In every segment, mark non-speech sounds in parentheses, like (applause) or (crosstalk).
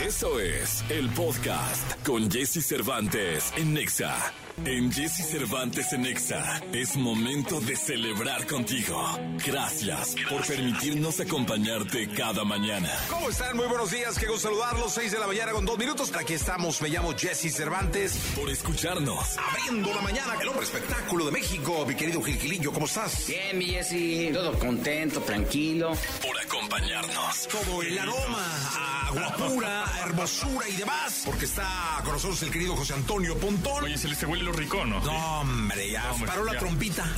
Eso es el podcast con Jesse Cervantes en Nexa. En Jesse Cervantes en Nexa es momento de celebrar contigo. Gracias, por permitirnos acompañarte cada mañana. ¿Cómo están? Muy buenos días, qué gusto saludarlos. 6 de la mañana con dos minutos. Aquí estamos, me llamo Jesse Cervantes. Por escucharnos. Abriendo la mañana, el hombre espectáculo de México. Mi querido Gilgilillo, ¿cómo estás? Bien, mi Jesse, todo contento, tranquilo. Por acompañarnos. Todo el aroma a guapura, a hermosura y demás. Porque está con nosotros el querido José Antonio Pontón. Oye, se le se huele lo rico, ¿no? No, hombre, ya hombre, paró la ya. trompita. (laughs)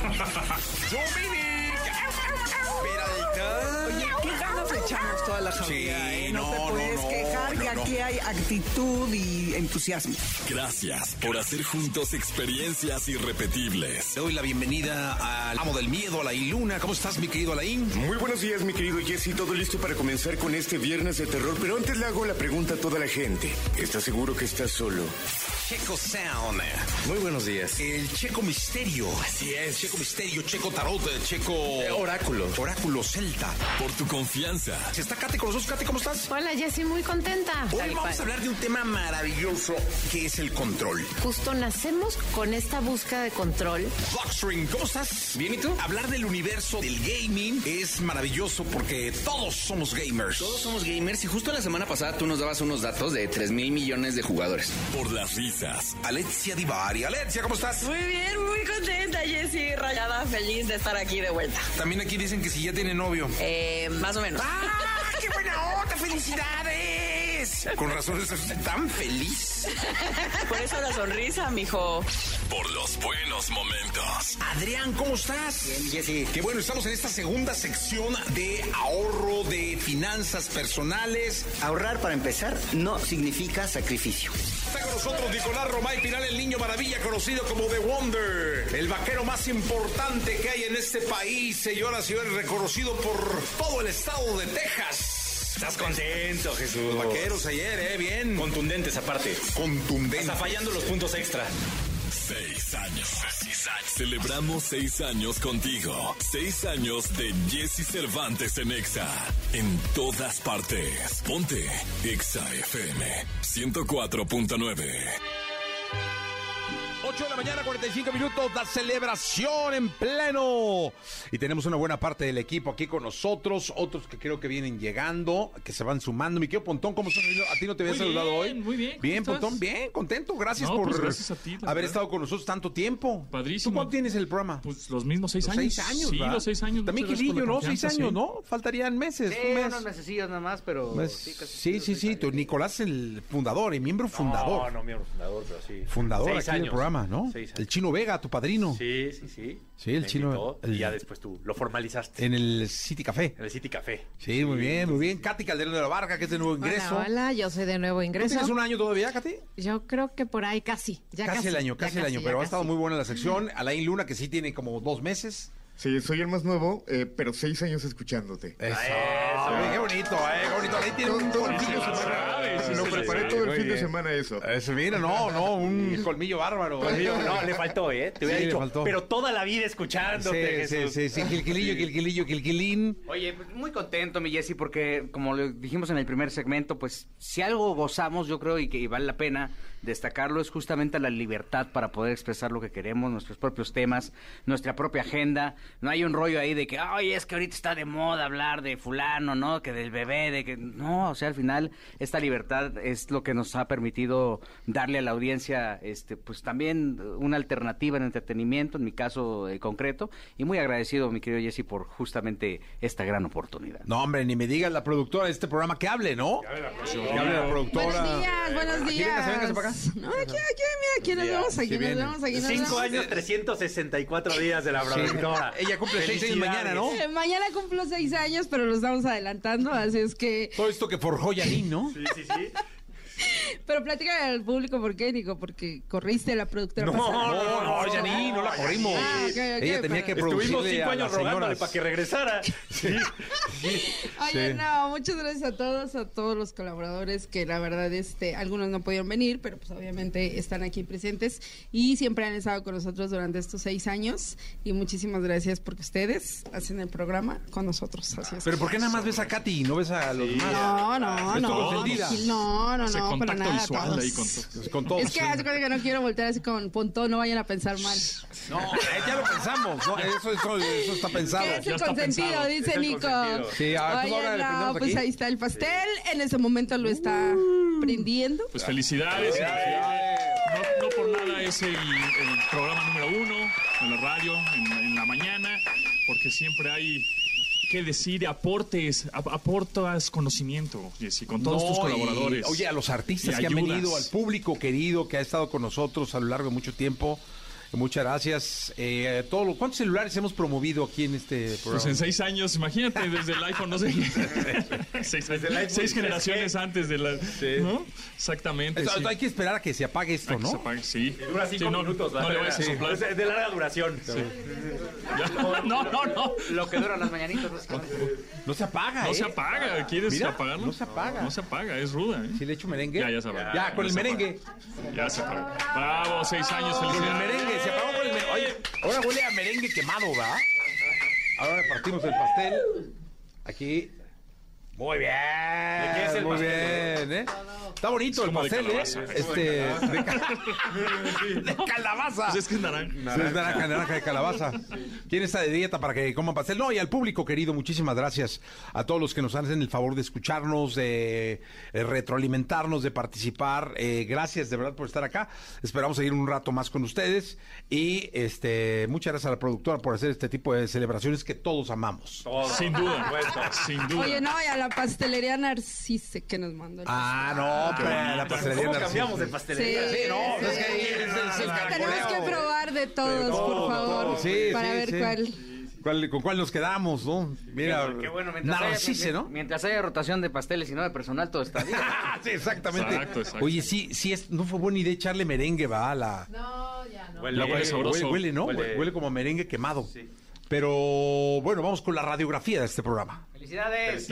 Oye, qué ganas le echamos toda la familia, Sí, ¿eh? No, no, te puedes no, quejar no, que no. aquí hay actitud y entusiasmo. Gracias por hacer juntos experiencias irrepetibles. Le doy la bienvenida al amo del miedo, Alain Luna. ¿Cómo estás, mi querido Alain? Muy buenos días, mi querido Jesse. Todo listo para comenzar con este viernes de terror. Pero antes le hago la pregunta a toda la gente. ¿Estás seguro que estás solo? Checo Sound. Muy buenos días. El Checo Misterio. Así es, Checo Misterio, Checo Tarot, Checo... Oráculo. Oráculo Celta. Por tu confianza. Está Kate con nosotros. Kate, ¿cómo estás? Hola, Jessy, muy contenta. Hoy Tal vamos cual. a hablar de un tema maravilloso que es el control. Justo nacemos con esta búsqueda de control. Blockstream, ¿cómo estás? Bien, ¿y tú? Hablar del universo del gaming es maravilloso porque todos somos gamers. Todos somos gamers y justo la semana pasada tú nos dabas unos datos de 3 mil millones de jugadores. Por las risas. Alexia Divari. Alexia, ¿cómo estás? Muy bien, muy contenta, Jessy, rayada, feliz de estar aquí de vuelta. También aquí dicen que si ya tiene novio. Eh, más o menos. ¡Ah, qué buena onda! ¡Felicidades! Con razón estás tan feliz. Por eso la sonrisa, mijo. Por los buenos momentos. Adrián, ¿cómo estás? Bien, Jessy. Qué bueno, estamos en esta segunda sección de ahorro, de finanzas personales. Ahorrar para empezar no significa sacrificio. Está con nosotros Nicolás Romay Pinal, el niño maravilla, conocido como The Wonder, el vaquero más importante que hay en este país, señoras y señores, reconocido por todo el estado de Texas. Estás contento, Jesús. Los vaqueros ayer, ¿eh? Bien. Contundentes aparte. Contundente. Está fallando los puntos extra. Seis años. Seis años. Celebramos seis años contigo. Seis años de Jesse Cervantes en Exa. En todas partes. Ponte Exa FM 104.9. 8 de la mañana, 45 minutos, la celebración en pleno. Y tenemos una buena parte del equipo aquí con nosotros, otros que creo que vienen llegando, que se van sumando. Mi querido Pontón, ¿cómo estás? ¿A ti no te había Muy saludado bien, hoy? muy bien, ¿cómo Bien, estás? Pontón, bien, contento. Gracias No, por pues gracias a ti, la haber verdad. estado con nosotros tanto tiempo. Padrísimo. ¿Tú cuánto tienes el programa? Pues los mismos seis Los años. seis años, Sí, ¿verdad? los seis años. También por la ¿no? Seis años, sí. ¿no? Faltarían meses. Sí, un mes. unos mesecillos nada más, pero Mes. sí, casi Sí, sí, sí. años. Tu Nicolás, el fundador y miembro fundador. No, no, miembro fundador, pero sí. Fundador Seis aquí del años. Programa, ¿no? Seis años. El Chino Vega, tu padrino. Sí, sí, sí. Sí, el Me chino, invitó el- Y ya después tú lo formalizaste. En el City Café. En el City Café. Sí, muy bien, muy bien. Katy Calderón de la Varga, que es de nuevo ingreso. Hola, hola, yo soy de nuevo ¿Tú ingreso. tienes un año todavía, Katy? Yo creo que por ahí casi. Ya casi, casi, el año, casi el año, pero ha casi. estado muy buena la (laughs) sección. Alain Luna, que sí tiene como dos meses. Sí, soy el más nuevo, eh, pero seis años escuchándote. Eso. Qué bonito, eh, qué bonito. Alain tiene un Todo el fin de semana. sí, Lo sí, preparé sí, todo el fin de semana eso. Eso, mira, no, no, un (laughs) colmillo bárbaro. Digo, no, le faltó, ¿eh? Te hubiera Sí, le dicho, faltó. pero toda la vida Sí, escuchándote, sí, Jesús. sí, sí, Gilquilillo, Gilquilillo, Gilquilín. Oye, pues, muy contento, mi Jessy, porque como lo dijimos en el primer segmento, pues si algo gozamos, yo creo, y que y vale la pena destacarlo, es justamente la libertad para poder expresar lo que queremos, nuestros propios temas, nuestra propia agenda. No hay un rollo ahí de que, ay, es que ahorita está de moda hablar de fulano, ¿no? Que del bebé, de que... No, o sea, al final, esta libertad es lo que nos ha permitido darle a la audiencia, este, pues también una alternativa en entretenimiento, en mi caso eh, concreto, y muy agradecido, mi querido Jesse, por justamente esta gran oportunidad. No, hombre, ni me digas la productora de este programa que hable, ¿no? Que hable la productora. Buenos días, buenos Aquí, días. véngase, véngase para acá. No, aquí, aquí, mira, aquí nos vemos, aquí nos vemos, aquí nos Cinco vemos. años, 364 días de la Sí. productora. (laughs) Ella cumple seis años mañana, ¿no? Eh, Mañana cumplo seis años, pero lo estamos adelantando, así es que... Todo esto que forjó Yanin, ¿no? Sí, sí, sí. Pero platícale al público por qué, Nico, porque corriste la productora. No, pasada. no, no, Janine, no la corrimos. Ah, Ella tenía pero- que Estuvimos producirle cinco a años rogándole para que regresara. (laughs) Sí. Oye, Sí. no, muchas gracias a todos, a todos los colaboradores que la verdad, este, algunos no pudieron venir, pero pues obviamente están aquí presentes y siempre han estado con nosotros durante estos seis años y muchísimas gracias porque ustedes hacen el programa con nosotros. Así es. Pero ¿por qué nada más ves a Katy y no ves a los demás? No, no, no. No, no, Hace no, contacto nada. visual todos. ahí con Con todos. Es que no quiero voltear así con pontón, no vayan a pensar mal. No, eh, ya lo pensamos. No, eso, eso, eso está pensado. ¿Qué es el está consentido? pensado. Dice Es el Nico. consentido. Sí, a ver, pues Oye, no, pues aquí. ahí está el pastel. En ese momento lo está prendiendo. Pues felicidades. No, no por nada es el, el programa número uno en la radio, en, en la mañana, porque siempre hay que decir, aportes, ap- aportas conocimiento, Jessy, con todos No, tus y, colaboradores. oye, a los artistas que han venido, al público querido que ha estado con nosotros a lo largo de mucho tiempo. Muchas gracias. Eh, todo lo- ¿Cuántos celulares hemos promovido aquí en este programa? Pues en seis años, imagínate, desde el iPhone, no sé. (laughs) seis, Desde el iPhone seis 3G. generaciones antes de la. ¿no? Exactamente. Esto- sí. Hay que esperar a que se apague esto, que se ¿no? apague, sí. Dura cinco Sí, no, minutos. No, le a soplar. Es de larga duración. (laughs) No, no, no. Lo que duran las mañanitas, básicamente. No se apaga, No ¿eh? se apaga. ¿Quieres Mira, apagarlo? no se apaga. No se apaga, es ruda. ¿eh? Si le echo merengue. Ya, ya se apagó. Ya, con el merengue. Ya se apagó. Bravo, seis años, Con el felicidades. merengue. Ahora huele a merengue quemado, ¿va? Ahora partimos el pastel. Aquí. Muy bien. qué es el muy pastel? bien, ¿eh? Está bonito Es el como de pastel, ¿eh? calabaza. Este. De, (laughs) ca- de calabaza. Pues es que es naranja. Sí, es naranja, naranja de calabaza. ¿Quién está de dieta para que coman pastel? No, y al público querido, muchísimas gracias a todos los que nos hacen el favor de escucharnos, de eh, retroalimentarnos, de participar. Eh, gracias de verdad por estar acá. Esperamos seguir un rato más con ustedes. Y este muchas gracias a la productora por hacer este tipo de celebraciones que todos amamos. Todo. Sin duda. Sin duda. Oye, no, y a la pastelería Narcisse que nos mandó el Ah, no, pero la bonito. pastelería ¿Cómo Narciso. cambiamos de pastelería? Sí, no, sí. es que ahí es el- es el Tenemos que probar de todos, todo, por favor, todo. Sí, para sí, ver sí. cuál. ¿Cuál- ¿Con cuál nos quedamos, no? Mira, Qué bueno, mientras haya, ¿no? mientras haya rotación de pasteles y no de personal, todo está bien. Ah, (laughs) sí, exactamente. Exacto, exacto. Oye, sí, sí, es, no fue buena idea echarle merengue, va, a la... No, ya no. Huele, huele sabroso. Huele, huele, ¿no? Huele- Huele, huele como a merengue quemado. Sí. Pero, bueno, vamos con la radiografía de este programa. ¡Felicidades!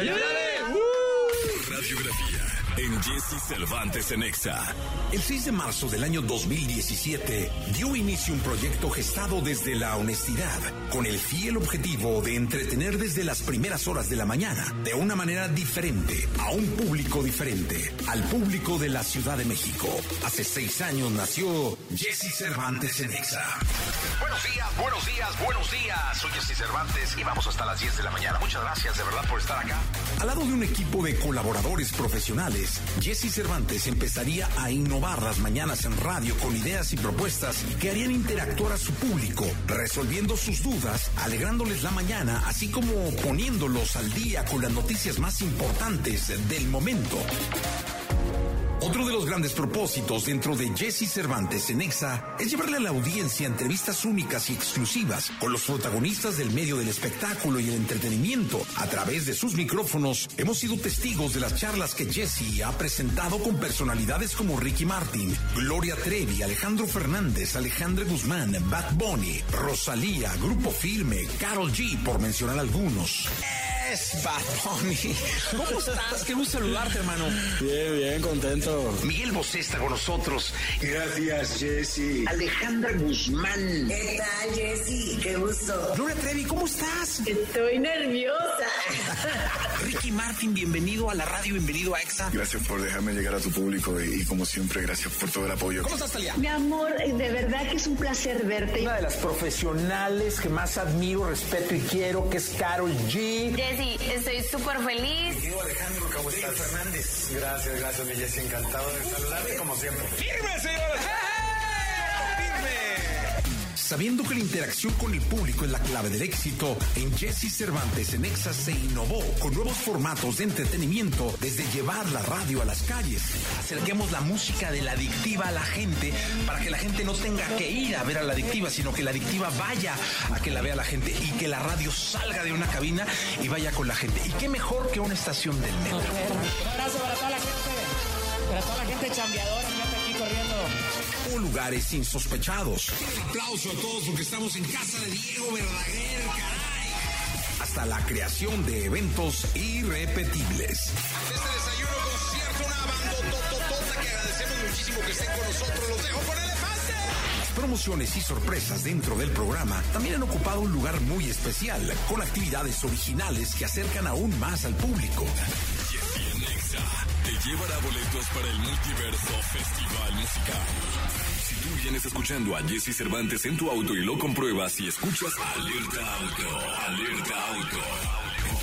Radiografía en Jesse Cervantes en Exa. El 6 de marzo del año 2017 dio inicio un proyecto gestado desde la honestidad, con el fiel objetivo de entretener desde las primeras horas de la mañana, de una manera diferente, a un público diferente, al público de la Ciudad de México. Hace seis años nació Jesse Cervantes en Exa. Buenos días, buenos días. Soy Jesse Cervantes y vamos hasta las 10 de la mañana. Muchas gracias de verdad por estar acá. Al lado de un equipo de colaboradores profesionales, Jesse Cervantes empezaría a innovar las mañanas en radio con ideas y propuestas que harían interactuar a su público, resolviendo sus dudas, alegrándoles la mañana, así como poniéndolos al día con las noticias más importantes del momento. Otro de los grandes propósitos dentro de Jesse Cervantes en Exa es llevarle a la audiencia entrevistas únicas y exclusivas con los protagonistas del medio del espectáculo y el entretenimiento. A través de sus micrófonos hemos sido testigos de las charlas que Jesse ha presentado con personalidades como Ricky Martin, Gloria Trevi, Alejandro Fernández, Alejandro Guzmán, Bad Bunny, Rosalía, Grupo Firme, Carol G, por mencionar algunos. Es Bad Bunny. ¿Cómo estás? Qué gusto saludarte, hermano. Bien, bien, contento. Miguel Bosé está con nosotros. Gracias, Jesse. Alejandra Guzmán. ¿Qué tal, Jessy? Qué gusto. Gloria Trevi, ¿cómo estás? Estoy nerviosa. (laughs) Ricky Martin, bienvenido a la radio, bienvenido a EXA. Gracias por dejarme llegar a tu público y, y como siempre, gracias por todo el apoyo. ¿Cómo estás, Talia? Mi amor, de verdad que es un placer verte. Una de las profesionales que más admiro, respeto y quiero, que es Carol G. Jessy, estoy súper feliz. Querido Alejandro, ¿cómo estás? Fernández. Gracias, gracias, mi Jessy. Encantado de saludarte como siempre. ¡Firme, señores! Sabiendo que la interacción con el público es la clave del éxito, en Jesse Cervantes en Exa se innovó con nuevos formatos de entretenimiento, desde llevar la radio a las calles. Acerquemos la música de la adictiva a la gente para que la gente no tenga que ir a ver a la adictiva, sino que la adictiva vaya a que la vea la gente y que la radio salga de una cabina y vaya con la gente. Y qué mejor que una estación del metro. Un abrazo para toda la gente, para toda la gente chambeadora, fíjate aquí corriendo. O lugares insospechados. Un aplauso a todos porque estamos en casa de Diego Verdaguer, caray. Hasta la creación de eventos irrepetibles. Este desayuno, por cierto, una bandotototota que agradecemos muchísimo que estén con nosotros. Los dejo con elefante. Las promociones y sorpresas dentro del programa también han ocupado un lugar muy especial, con actividades originales que acercan aún más al público. Te llevará boletos para el Multiverso Festival Musical. Si tú vienes escuchando a Jesse Cervantes en tu auto y lo compruebas y escuchas Alerta Auto, Alerta Auto,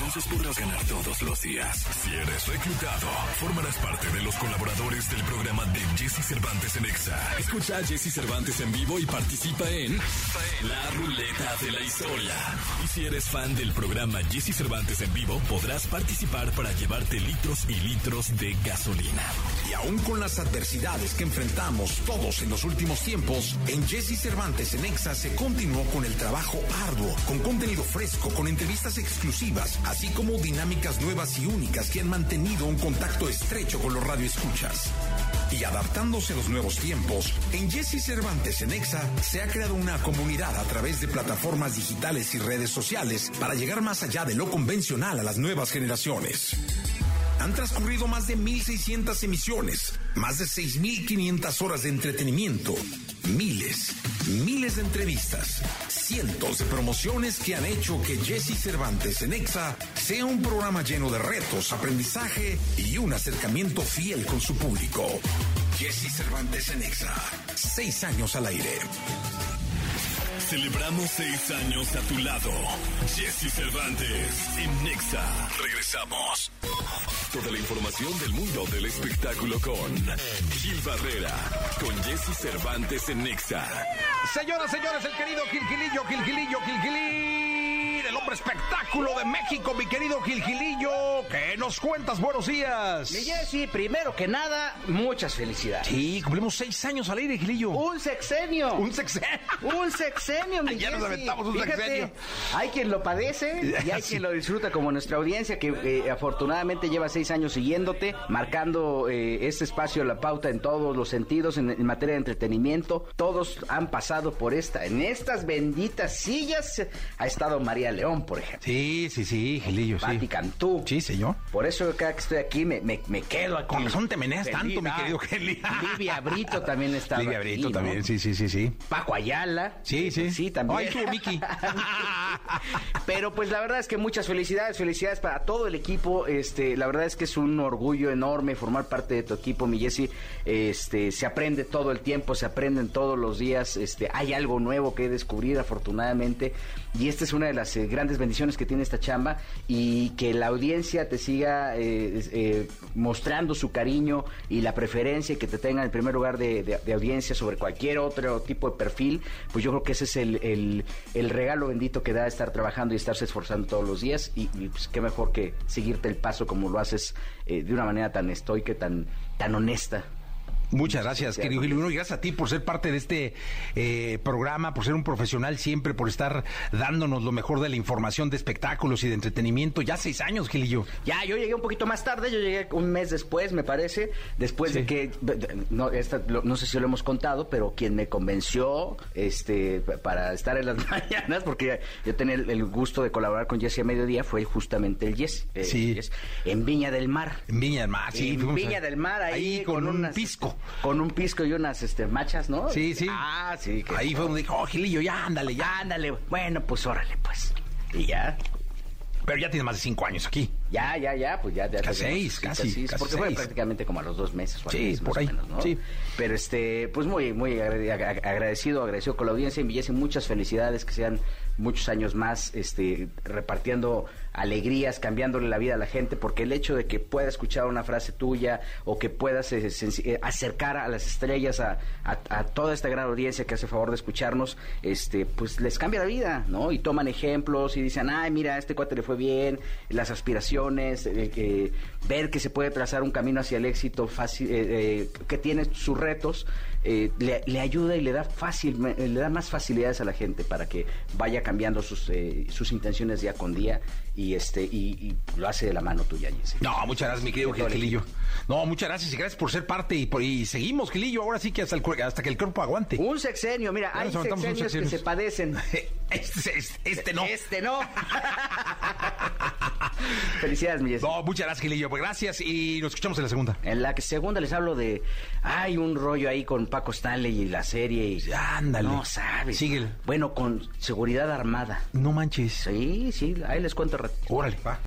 entonces podrás ganar todos los días. Si eres reclutado, formarás parte de los colaboradores del programa de Jesse Cervantes en Exa. Escucha a Jesse Cervantes en vivo y participa en La Ruleta de la Historia. Y si eres fan del programa Jesse Cervantes en vivo, podrás participar para llevarte litros y litros de gasolina. Y aún con las adversidades que enfrentamos todos en los últimos tiempos, en Jesse Cervantes en Exa se continuó con el trabajo arduo, con contenido fresco, con entrevistas exclusivas, así como dinámicas nuevas y únicas que han mantenido un contacto estrecho con los radioescuchas. Y adaptándose a los nuevos tiempos, en Jesse Cervantes en Exa se ha creado una comunidad a través de plataformas digitales y redes sociales para llegar más allá de lo convencional a las nuevas generaciones. Han transcurrido más de 1.600 emisiones, más de 6.500 horas de entretenimiento, miles, miles de entrevistas, cientos de promociones que han hecho que Jesse Cervantes en Exa sea un programa lleno de retos, aprendizaje y un acercamiento fiel con su público. Jesse Cervantes en Exa, seis años al aire. Celebramos seis años a tu lado. Jesse Cervantes en Nexa. Regresamos. Toda la información del mundo del espectáculo con Gil Barrera, con Jesse Cervantes en Nexa. Señoras, señores, el querido Gilgilillo, Gilgilillo, El hombre espectáculo de México, mi querido Gilgilillo. ¿Qué nos cuentas? Buenos días. Mi Jessy, primero que nada, muchas felicidades. Sí, cumplimos seis años al aire, Gilillo. Un sexenio. Un sexenio. Un sexenio, mi (laughs) Ya nos aventamos un Fíjate, sexenio. Hay quien lo padece y hay Sí. quien lo (laughs) disfruta como nuestra audiencia que eh, afortunadamente lleva seis años siguiéndote, marcando eh, este espacio, la pauta en todos los sentidos, en, en materia de entretenimiento. Todos han pasado por esta. En estas benditas sillas ha estado María León, por ejemplo. Sí, sí, sí, Gilillo, sí. Pati Cantú. Sí, señor. Por eso cada que estoy aquí me, me, me quedo aquí. Con razón te meneas Feliz, tanto, mi ah. querido Geli. (laughs) Livia Brito también estaba Livia aquí, Brito ¿no? también, sí, sí, sí, sí. Paco Ayala. Sí, sí. Sí, también. Ay, estuvo Miki. (laughs) Pero pues la verdad es que muchas felicidades, felicidades para todo el equipo. Este, la verdad es que es un orgullo enorme formar parte de tu equipo, mi Jessy. Este, se aprende todo el tiempo, se aprenden todos los días. Este, hay algo nuevo que descubrir, afortunadamente. Y esta es una de las eh, grandes bendiciones que tiene esta chamba y que la audiencia te siga eh, eh, mostrando su cariño y la preferencia que te tenga en el primer lugar de, audiencia sobre cualquier otro tipo de perfil, pues yo creo que ese es el, el- regalo bendito que da estar trabajando y estarse esforzando todos los días y, y, pues qué mejor que seguirte el paso como lo haces eh, de una manera tan estoica, tan, tan honesta. Muchas gracias, querido Gil. Y gracias a ti por ser parte de este eh, programa, por ser un profesional siempre, por estar dándonos lo mejor de la información de espectáculos y de entretenimiento. Ya seis años, Gilillo. Ya, yo llegué un poquito más tarde, yo llegué un mes después, me parece, después de que, no, esta- lo- no sé si lo hemos contado, pero quien me convenció este, pa- para estar en las (laughs) mañanas, porque yo tenía el, el gusto de colaborar con Jesse a mediodía, fue justamente el Jesse. eh, Sí. Jesse, en Viña del Mar. En Viña del Mar, sí. en Viña a- del Mar, ahí, ahí con, un unas- pisco. Con un pisco y unas este, machas, ¿no? Sí, sí. Ah, sí. que- Ahí fue donde dijo, oh, Gilillo, ya, ándale, ya. Ándale, bueno, pues órale, pues. Y ya. Pero ya tienes más de cinco años aquí. Ya, ya, ya, pues ya. ya Casi seis, sí, casi, casi porque fue prácticamente como a los dos meses. o Sí, mes, por ahí, menos, ¿no? sí. Pero este, pues muy, muy agra- ag- agradecido, agradecido con la audiencia. Envillese muchas felicidades, que sean muchos años más, este, repartiendo alegrías, cambiándole la vida a la gente, porque el hecho de que pueda escuchar una frase tuya o que puedas eh, eh, acercar a las estrellas a, toda esta gran audiencia que hace favor de escucharnos, este, pues les cambia la vida, ¿no? Y toman ejemplos y dicen, ay, mira, este cuate le fue bien, las aspiraciones, eh, ver que se puede trazar un camino hacia el éxito fácil, eh, que tiene sus retos, eh, le, le ayuda y le da fácil, me- le da más facilidades a la gente para que vaya cambiando sus, eh, sus intenciones día con día y este y, y lo hace de la mano tuya, Jesse. No, muchas gracias, mi querido Gilillo. No, muchas gracias y gracias por ser parte y, por- y seguimos, Gilillo, ahora sí que hasta, el hasta que el cuerpo aguante. Un sexenio, mira, Ya hay sexenios que se padecen. (laughs) Este, este- este no. Este no. (laughs) Felicidades, mi Jesse. No, muchas gracias, Gilillo. Pues gracias y nos escuchamos en la segunda. En la segunda les hablo de. Hay un rollo ahí con Paco Stanley y la serie. Y, ándale. No sabes. Síguele. Bueno, con seguridad armada. No manches. Sí, sí, ahí les cuento ratito. Órale, va.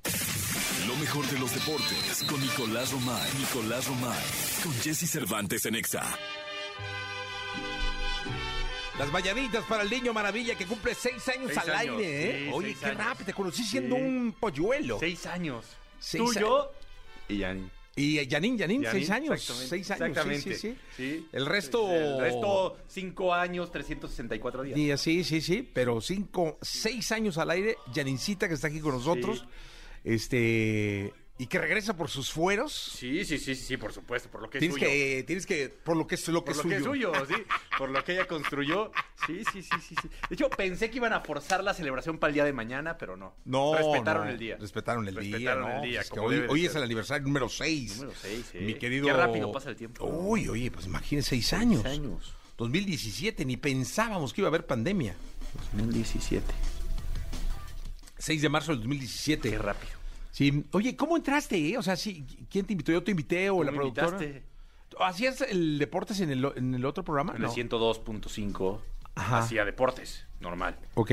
Lo mejor de los deportes con Nicolás Romay. Nicolás Romay. Con Jesse Cervantes en Exa. Las mañanitas para el niño maravilla que cumple seis años Seis al años, aire, ¿eh? sí, Oye, qué años. rápido. Te conocí siendo Sí. un polluelo. Seis años. Seis Tú, yo y Yanni. Y eh, Yanin, Yanin, seis años. Seis años, exactamente. sí, sí, sí. Sí. El resto... El resto, cinco años, 364 días. Y así, sí, sí, pero cinco, seis años al aire, Yanincita que está aquí con nosotros, este, y que regresa por sus fueros. Sí, sí, sí, sí, sí, por supuesto, por lo que es suyo. que, tienes que, por lo que es lo que por es lo que es suyo. suyo, sí. (laughs) Por lo que ella construyó. Sí, sí, sí, sí, sí. De hecho, pensé que iban a forzar la celebración para el día de mañana, pero no. No, Respetaron no, el día. Respetaron el día, Respetaron ¿no? el día, Pues que como hoy es el aniversario número 6. Número seis, sí. Mi querido... Qué rápido pasa el tiempo. Uy, oye, pues imagínese, seis años. años. 2017, ni pensábamos que iba a haber pandemia. 2017. 6 de marzo del 2017. Qué rápido. Sí, oye, ¿cómo entraste? eh? O sea, sí, ¿quién te invitó? ¿Yo te invité o ¿Tú la me productora? invitaste? ¿Hacías el deportes en el, en el otro programa? En No. el 102.5 Ajá. hacía deportes, normal. Ok.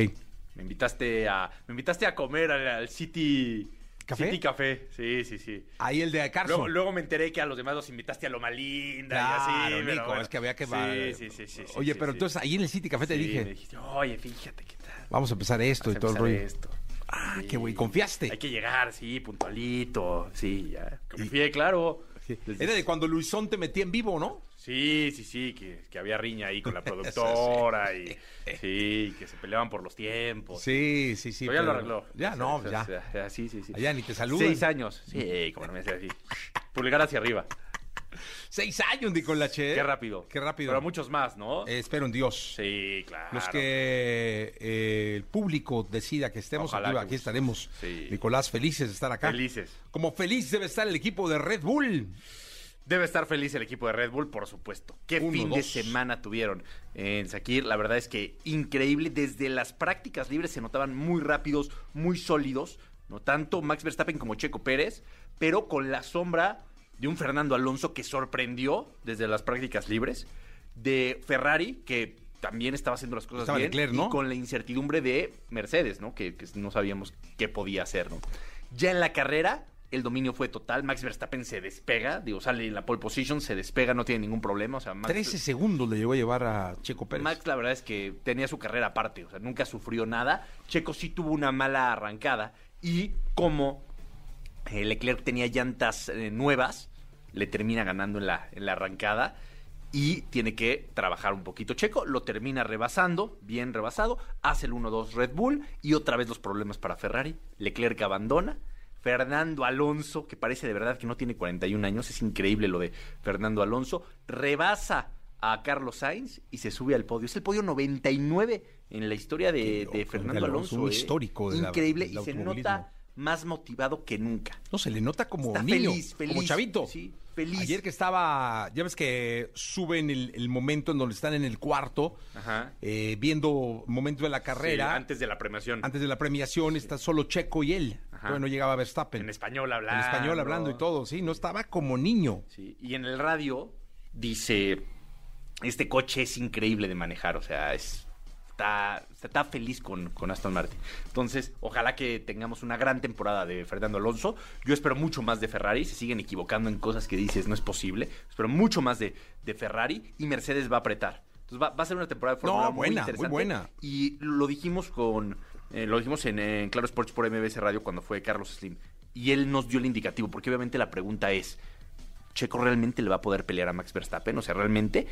Me invitaste a me invitaste a comer al, al City ¿Café? City Café. Sí, sí, sí. Ahí el de Carson. Luego, luego me enteré que a los demás los invitaste a Loma Linda Claro, y así. Nico, bueno. es que había que... Sí, sí, sí, sí, Oye, sí, pero sí. entonces ahí en el City Café te dije, me dijiste, oye, fíjate qué tal. vamos a empezar esto Vas y todo el rollo. esto. Ah, Sí. qué güey, confiaste. Hay que llegar, sí, puntualito. Sí, ya. Confié, claro. Era de cuando Luisón te metía en vivo, ¿no? Sí, sí, sí, que, que había riña ahí con la (laughs) productora y (laughs) sí, que se peleaban por los tiempos. Sí, sí, sí. Pero ya lo arregló. Ya, no, o sea, ya. o sea, ya, sí, sí, sí. Allá ni te saludan. Seis años. Sí, como no me hacía así. (laughs) Pulgar hacia arriba. (laughs) Seis años, Nico Lache. Qué rápido. Qué rápido. Pero muchos más, ¿no? Eh, espero en Dios. Sí, claro. Los que eh, el público decida que estemos Ojalá aquí, que aquí estaremos. Sí. Nicolás, felices de estar acá. Felices. Como feliz debe estar el equipo de Red Bull. Debe estar feliz el equipo de Red Bull, por supuesto. Qué Uno, fin de semana tuvieron en Sakir. La verdad es que increíble. Desde las prácticas libres se notaban muy rápidos, muy sólidos. No tanto Max Verstappen como Checo Pérez, pero con la sombra de un Fernando Alonso que sorprendió desde las prácticas libres. De Ferrari, que también estaba haciendo las cosas Estaba bien. Leclerc, ¿no? Y con la incertidumbre de Mercedes, ¿no? Que, que no sabíamos qué podía hacer, ¿no? Ya en la carrera, el dominio fue total. Max Verstappen se despega, digo, sale en la pole position, se despega, no tiene ningún problema. O sea, Max, 13 segundos le llegó a llevar a Checo Pérez. Max, la verdad es que tenía su carrera aparte, o sea, nunca sufrió nada. Checo sí tuvo una mala arrancada y como eh, Leclerc tenía llantas eh, nuevas, le termina ganando en la, en la arrancada y tiene que trabajar un poquito. Checo lo termina rebasando, bien rebasado, hace el 1-2 Red Bull y otra vez los problemas para Ferrari. Leclerc abandona. Fernando Alonso, que parece de verdad que no tiene 41 años, es increíble lo de Fernando Alonso, rebasa a Carlos Sainz y se sube al podio. Es el podio 99 en la historia de, de Fernando Alonso, un ¿eh? histórico de la- Increíble y se nota más motivado que nunca. No, se le nota como Está niño, feliz, feliz. como chavito. Sí, feliz. Ayer que estaba, ya ves que suben el, el momento en donde están en el cuarto, Ajá. eh, viendo momento de la carrera. Sí, antes de la premiación. Antes de la premiación está solo Checo y él. Ajá. Todavía no llegaba Verstappen. En español hablando. En español hablando y todo, sí, no estaba como niño. Sí, y en el radio dice, este coche es increíble de manejar, o sea, es, está, está feliz con, con Aston Martin. Entonces, ojalá que tengamos una gran temporada de Fernando Alonso. Yo espero mucho más de Ferrari, se siguen equivocando en cosas que dices, no es posible. Espero mucho más de, de Ferrari y Mercedes va a apretar. Entonces va, va a ser una temporada de Fórmula No, muy buena, muy interesante. buena. Y lo dijimos con, eh, lo dijimos en, en Claro Sports por MBS Radio cuando fue Carlos Slim. Y él nos dio el indicativo, porque obviamente la pregunta es, Checo realmente le va a poder pelear a Max Verstappen, o sea, realmente.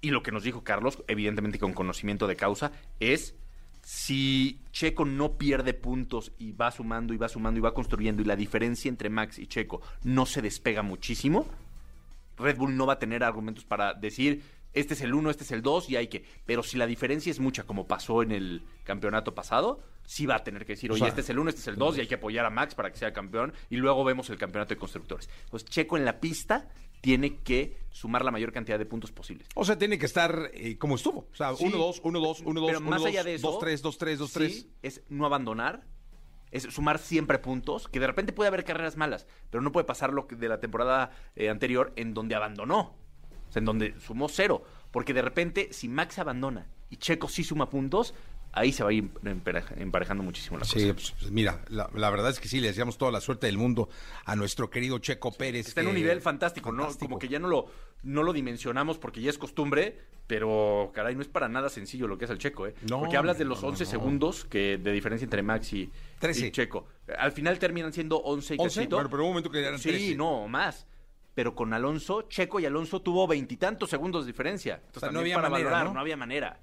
Y lo que nos dijo Carlos, evidentemente con conocimiento de causa, es si Checo no pierde puntos y va sumando y va sumando y va construyendo y la diferencia entre Max y Checo no se despega muchísimo, Red Bull no va a tener argumentos para decir este es el 1, este es el 2 y hay que. Pero si la diferencia es mucha, como pasó en el campeonato pasado, sí va a tener que decir, O oye, sea, este es el 1, este es el 2 y hay que apoyar a Max para que sea campeón y luego vemos el campeonato de constructores. Pues Checo en la pista tiene que sumar la mayor cantidad de puntos posibles. O sea, tiene que estar eh, como estuvo. O sea, Sí. 1-2, 1-2, 1-2, Pero más 1-2, allá de eso, 2-3, 2-3, 2-3. sí, es no abandonar, es sumar siempre puntos, que de repente puede haber carreras malas, pero no puede pasar lo que de la temporada eh, anterior en donde abandonó, o sea, en donde sumó cero, porque de repente si Max abandona y Checo sí suma puntos, ahí se va a ir empareja- emparejando muchísimo la Sí, cosa. pues, pues, mira, la, la verdad es que sí, le deseamos toda la suerte del mundo a nuestro querido Checo Pérez. Está en un nivel fantástico, ¿no? Como que ya no lo, no lo dimensionamos porque ya es costumbre, pero caray, no es para nada sencillo lo que es el Checo, ¿eh? No, porque hablas de los no, 11 no. segundos que de diferencia entre Max y, 13. y Checo. Al final terminan siendo 11 y 11, cachito. bueno, pero un momento que eran Sí, 13. no, más. Pero con Alonso, Checo y Alonso tuvo veintitantos segundos de diferencia. Entonces, O sea, no había para manera, valorar, ¿no? ¿no? había manera.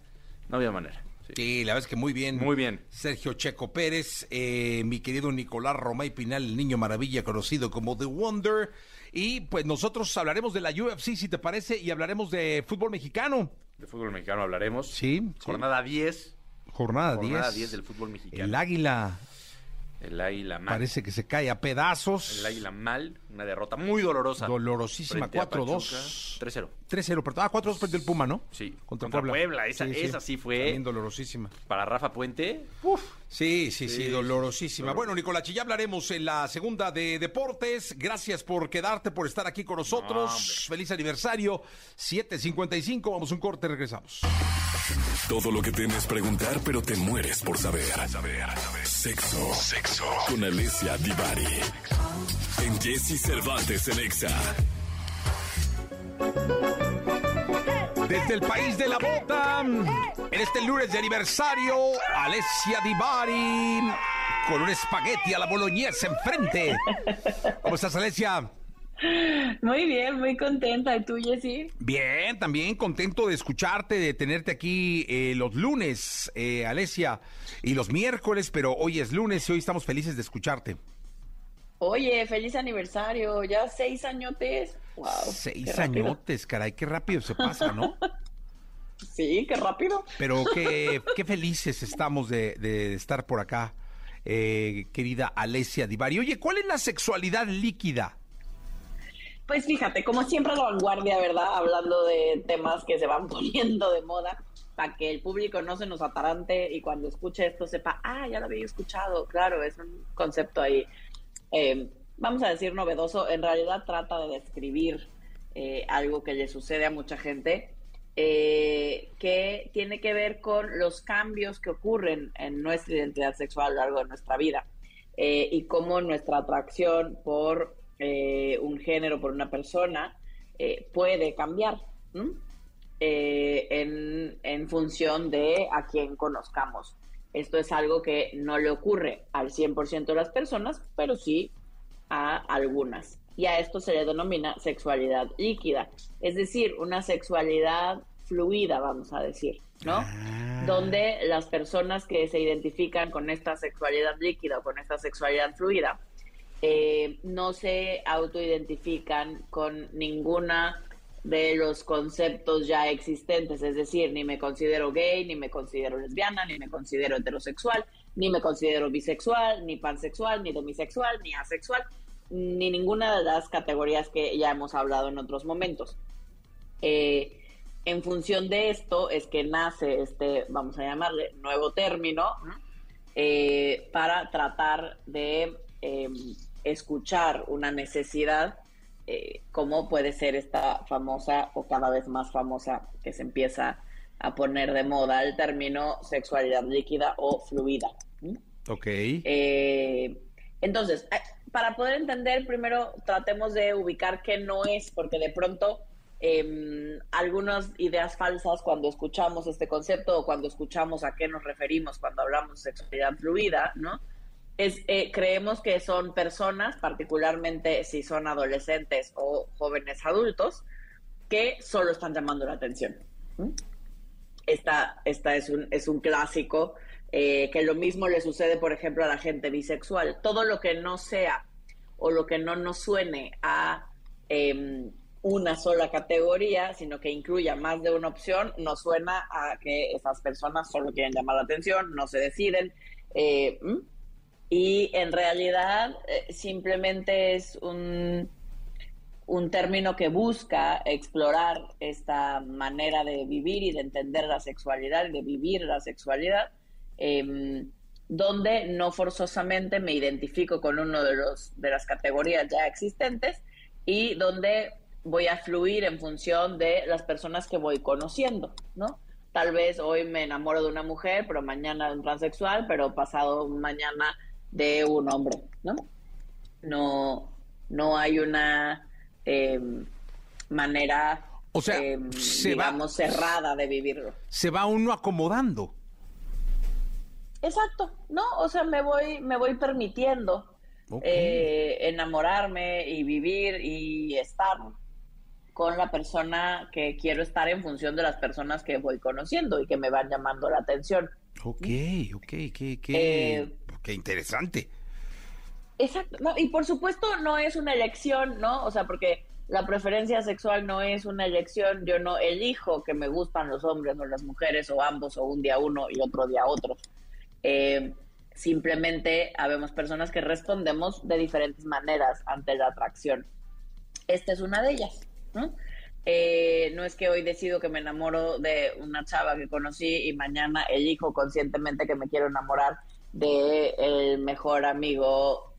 No había manera. Sí, la verdad es que muy bien. Muy bien. Sergio Checo Pérez, eh, mi querido Nicolás Romay Pinal, el niño maravilla conocido como The Wonder. Y pues nosotros hablaremos de la UFC, si te parece, y hablaremos de fútbol mexicano. De fútbol mexicano hablaremos. Sí. Jornada 10. Jornada 10. Jornada 10 del fútbol mexicano. El águila El Águila mal. parece que se cae a pedazos. El Águila mal. Una derrota muy dolorosa. Dolorosísima, Frente a 4-2. Pachuca, 3-0. 3-0, perdón. Ah, 4-2 perdió el Puma, ¿no? Sí. Contra, Contra Puebla. Puebla, esa- esa sí fue- También dolorosísima. Para Rafa Puente. Sí, sí, sí, Sí, dolorosísima. dolor- Bueno, Nicolachi, ya hablaremos en la segunda de deportes. Gracias por quedarte, por estar aquí con nosotros. Feliz aniversario. 7.55, vamos a un corte, regresamos. Todo lo que temes preguntar, pero te mueres por saber. Sexo. Sexo. Con Alessia Divari. En Jesse Cervantes en Exa. Desde el país de la bota, en este lunes de aniversario, Alessia Divari con un espagueti a la boloñesa enfrente. ¿Cómo estás, Alessia? Muy bien, muy contenta. ¿Y tú, Jessy? Bien, también contento de escucharte, de tenerte aquí eh, los lunes, eh, Alesia, y los miércoles, pero hoy es lunes y hoy estamos felices de escucharte. Oye, feliz aniversario. Ya seis añotes. Wow. Seis añotes, caray, qué rápido se pasa, ¿no? (laughs) Sí, qué rápido. Pero qué, qué felices estamos de, de estar por acá, eh, querida Alesia Divari. Oye, ¿cuál es la sexualidad líquida? Pues fíjate, como siempre a la vanguardia, ¿verdad? Hablando de temas que se van (laughs) poniendo de moda, para que el público no se nos atarante y cuando escuche esto sepa, ah, ya lo había escuchado. Claro, es un concepto ahí, eh, vamos a decir novedoso. En realidad trata de describir eh, algo que le sucede a mucha gente, eh, que tiene que ver con los cambios que ocurren en nuestra identidad sexual a lo largo de nuestra vida eh, y cómo nuestra atracción por un género, por una persona, puede cambiar en, en función de a quien conozcamos. Esto es algo que no le ocurre al 100% de las personas, pero sí a algunas. Y a esto se le denomina sexualidad líquida, es decir, una sexualidad fluida, vamos a decir, ¿no? Donde las personas que se identifican con esta sexualidad líquida o con esta sexualidad fluida eh, no se autoidentifican con ninguna de los conceptos ya existentes, es decir, ni me considero gay, ni me considero lesbiana, ni me considero heterosexual, ni me considero bisexual, ni pansexual, ni demisexual, ni asexual, ni ninguna de las categorías que ya hemos hablado en otros momentos. Eh, en función de esto es que nace este, vamos a llamarle, nuevo término ¿no? eh, para tratar de eh, escuchar una necesidad eh, como puede ser esta famosa o cada vez más famosa que se empieza a poner de moda el término sexualidad líquida o fluida. Ok. Eh, entonces, eh, para poder entender, primero tratemos de ubicar qué no es, porque de pronto eh, algunas ideas falsas cuando escuchamos este concepto o cuando escuchamos a qué nos referimos cuando hablamos de sexualidad fluida, ¿no? Es, eh, creemos que son personas, particularmente si son adolescentes o jóvenes adultos, que solo están llamando la atención. ¿m? Esta, esta es, un, es un clásico, eh, que lo mismo le sucede, por ejemplo, a la gente bisexual. Todo lo que no sea o lo que no nos suene a eh, una sola categoría, sino que incluya más de una opción, nos suena a que esas personas solo quieren llamar la atención, no se deciden, Eh, y en realidad eh, simplemente es un, un término que busca explorar esta manera de vivir y de entender la sexualidad y de vivir la sexualidad, em, donde no forzosamente me identifico con uno de los de las categorías ya existentes y donde voy a fluir en función de las personas que voy conociendo, ¿no? Tal vez hoy me enamoro de una mujer, pero mañana de un transexual, pero pasado mañana de un hombre, ¿no? No, no hay una eh, manera, O sea, eh, se va- digamos, cerrada de vivirlo. Se va uno acomodando. Exacto, ¿no? O sea, me voy, me voy permitiendo eh, enamorarme y vivir y estar con la persona que quiero estar en función de las personas que voy conociendo y que me van llamando la atención. Ok, ok, qué, qué, qué interesante. Exacto, no, y por supuesto no es una elección, ¿no? O sea, porque la preferencia sexual no es una elección, yo no elijo que me gustan los hombres o las mujeres o ambos o un día uno y otro día otro. Eh, simplemente habemos personas que respondemos de diferentes maneras ante la atracción. Esta es una de ellas, ¿no? Eh, no es que hoy decido que me enamoro de una chava que conocí y mañana elijo conscientemente que me quiero enamorar de mejor amigo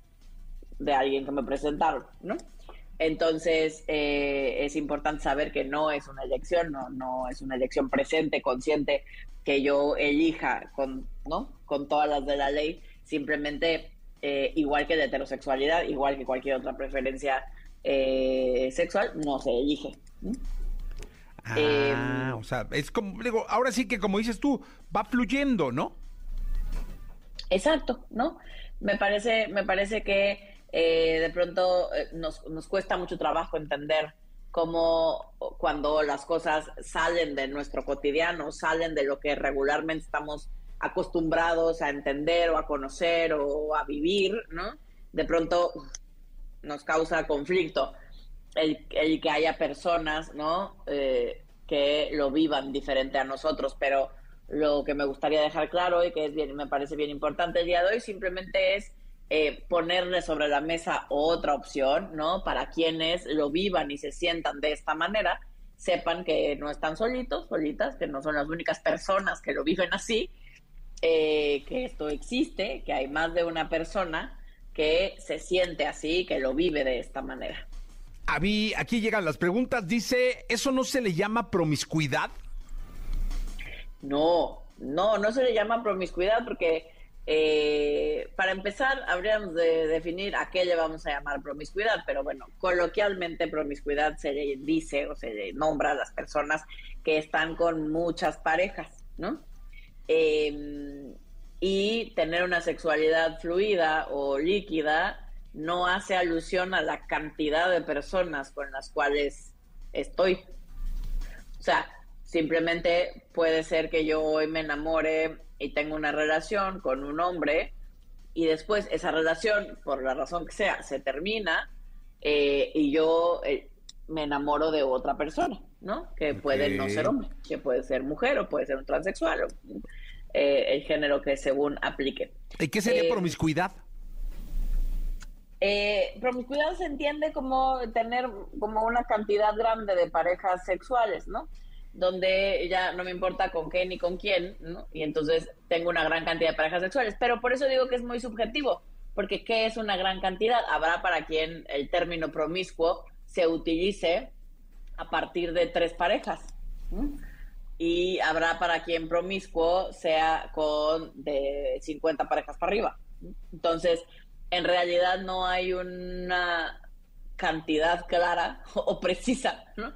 de alguien que me presentaron, ¿no? Entonces eh, es importante saber que no es una elección, no, no es una elección presente, consciente, que yo elija con, ¿no? con todas las de la ley, simplemente eh, igual que la heterosexualidad, igual que cualquier otra preferencia eh, sexual, no se elige. ¿no? Ah, o sea, es como, digo, ahora sí que como dices tú, va fluyendo, ¿no? Exacto, ¿no? Me parece, me parece que eh, de pronto eh, nos, nos cuesta mucho trabajo entender cómo cuando las cosas salen de nuestro cotidiano, salen de lo que regularmente estamos acostumbrados a entender o a conocer o a vivir, ¿no? De pronto nos causa conflicto el, el que haya personas, ¿no? Eh, que lo vivan diferente a nosotros, pero lo que me gustaría dejar claro y que es bien, me parece bien importante el día de hoy simplemente es eh, ponerle sobre la mesa otra opción, ¿no? Para quienes lo vivan y se sientan de esta manera, sepan que no están solitos, solitas, que no son las únicas personas que lo viven así, eh, que esto existe, que hay más de una persona que se siente así, que lo vive de esta manera. Avi, aquí llegan las preguntas. Dice, ¿eso no se le llama promiscuidad? No, no, no se le llama promiscuidad porque eh, para empezar habríamos de definir a qué le vamos a llamar promiscuidad, pero bueno, coloquialmente promiscuidad se le dice o se le nombra a las personas que están con muchas parejas, ¿no? Eh, y tener una sexualidad fluida o líquida no hace alusión a la cantidad de personas con las cuales estoy. O sea, simplemente puede ser que yo hoy me enamore y tenga una relación con un hombre y después esa relación, por la razón que sea, se termina eh, y yo eh, me enamoro de otra persona, ¿no? Que puede no ser hombre, que puede ser mujer o puede ser un transexual, o, eh, el género que según aplique. ¿Y qué sería promiscuidad? eh, promiscuidad se entiende como tener como una cantidad grande de parejas sexuales, ¿no? Donde ya no me importa con qué ni con quién. Y entonces tengo una gran cantidad de parejas sexuales. Pero por eso digo que es muy subjetivo, porque ¿qué es una gran cantidad? Habrá para quien el término promiscuo se utilice a partir de tres parejas. Y habrá para quien promiscuo sea con de 50 parejas para arriba. Entonces, en realidad no hay una cantidad clara (laughs) o precisa, ¿no?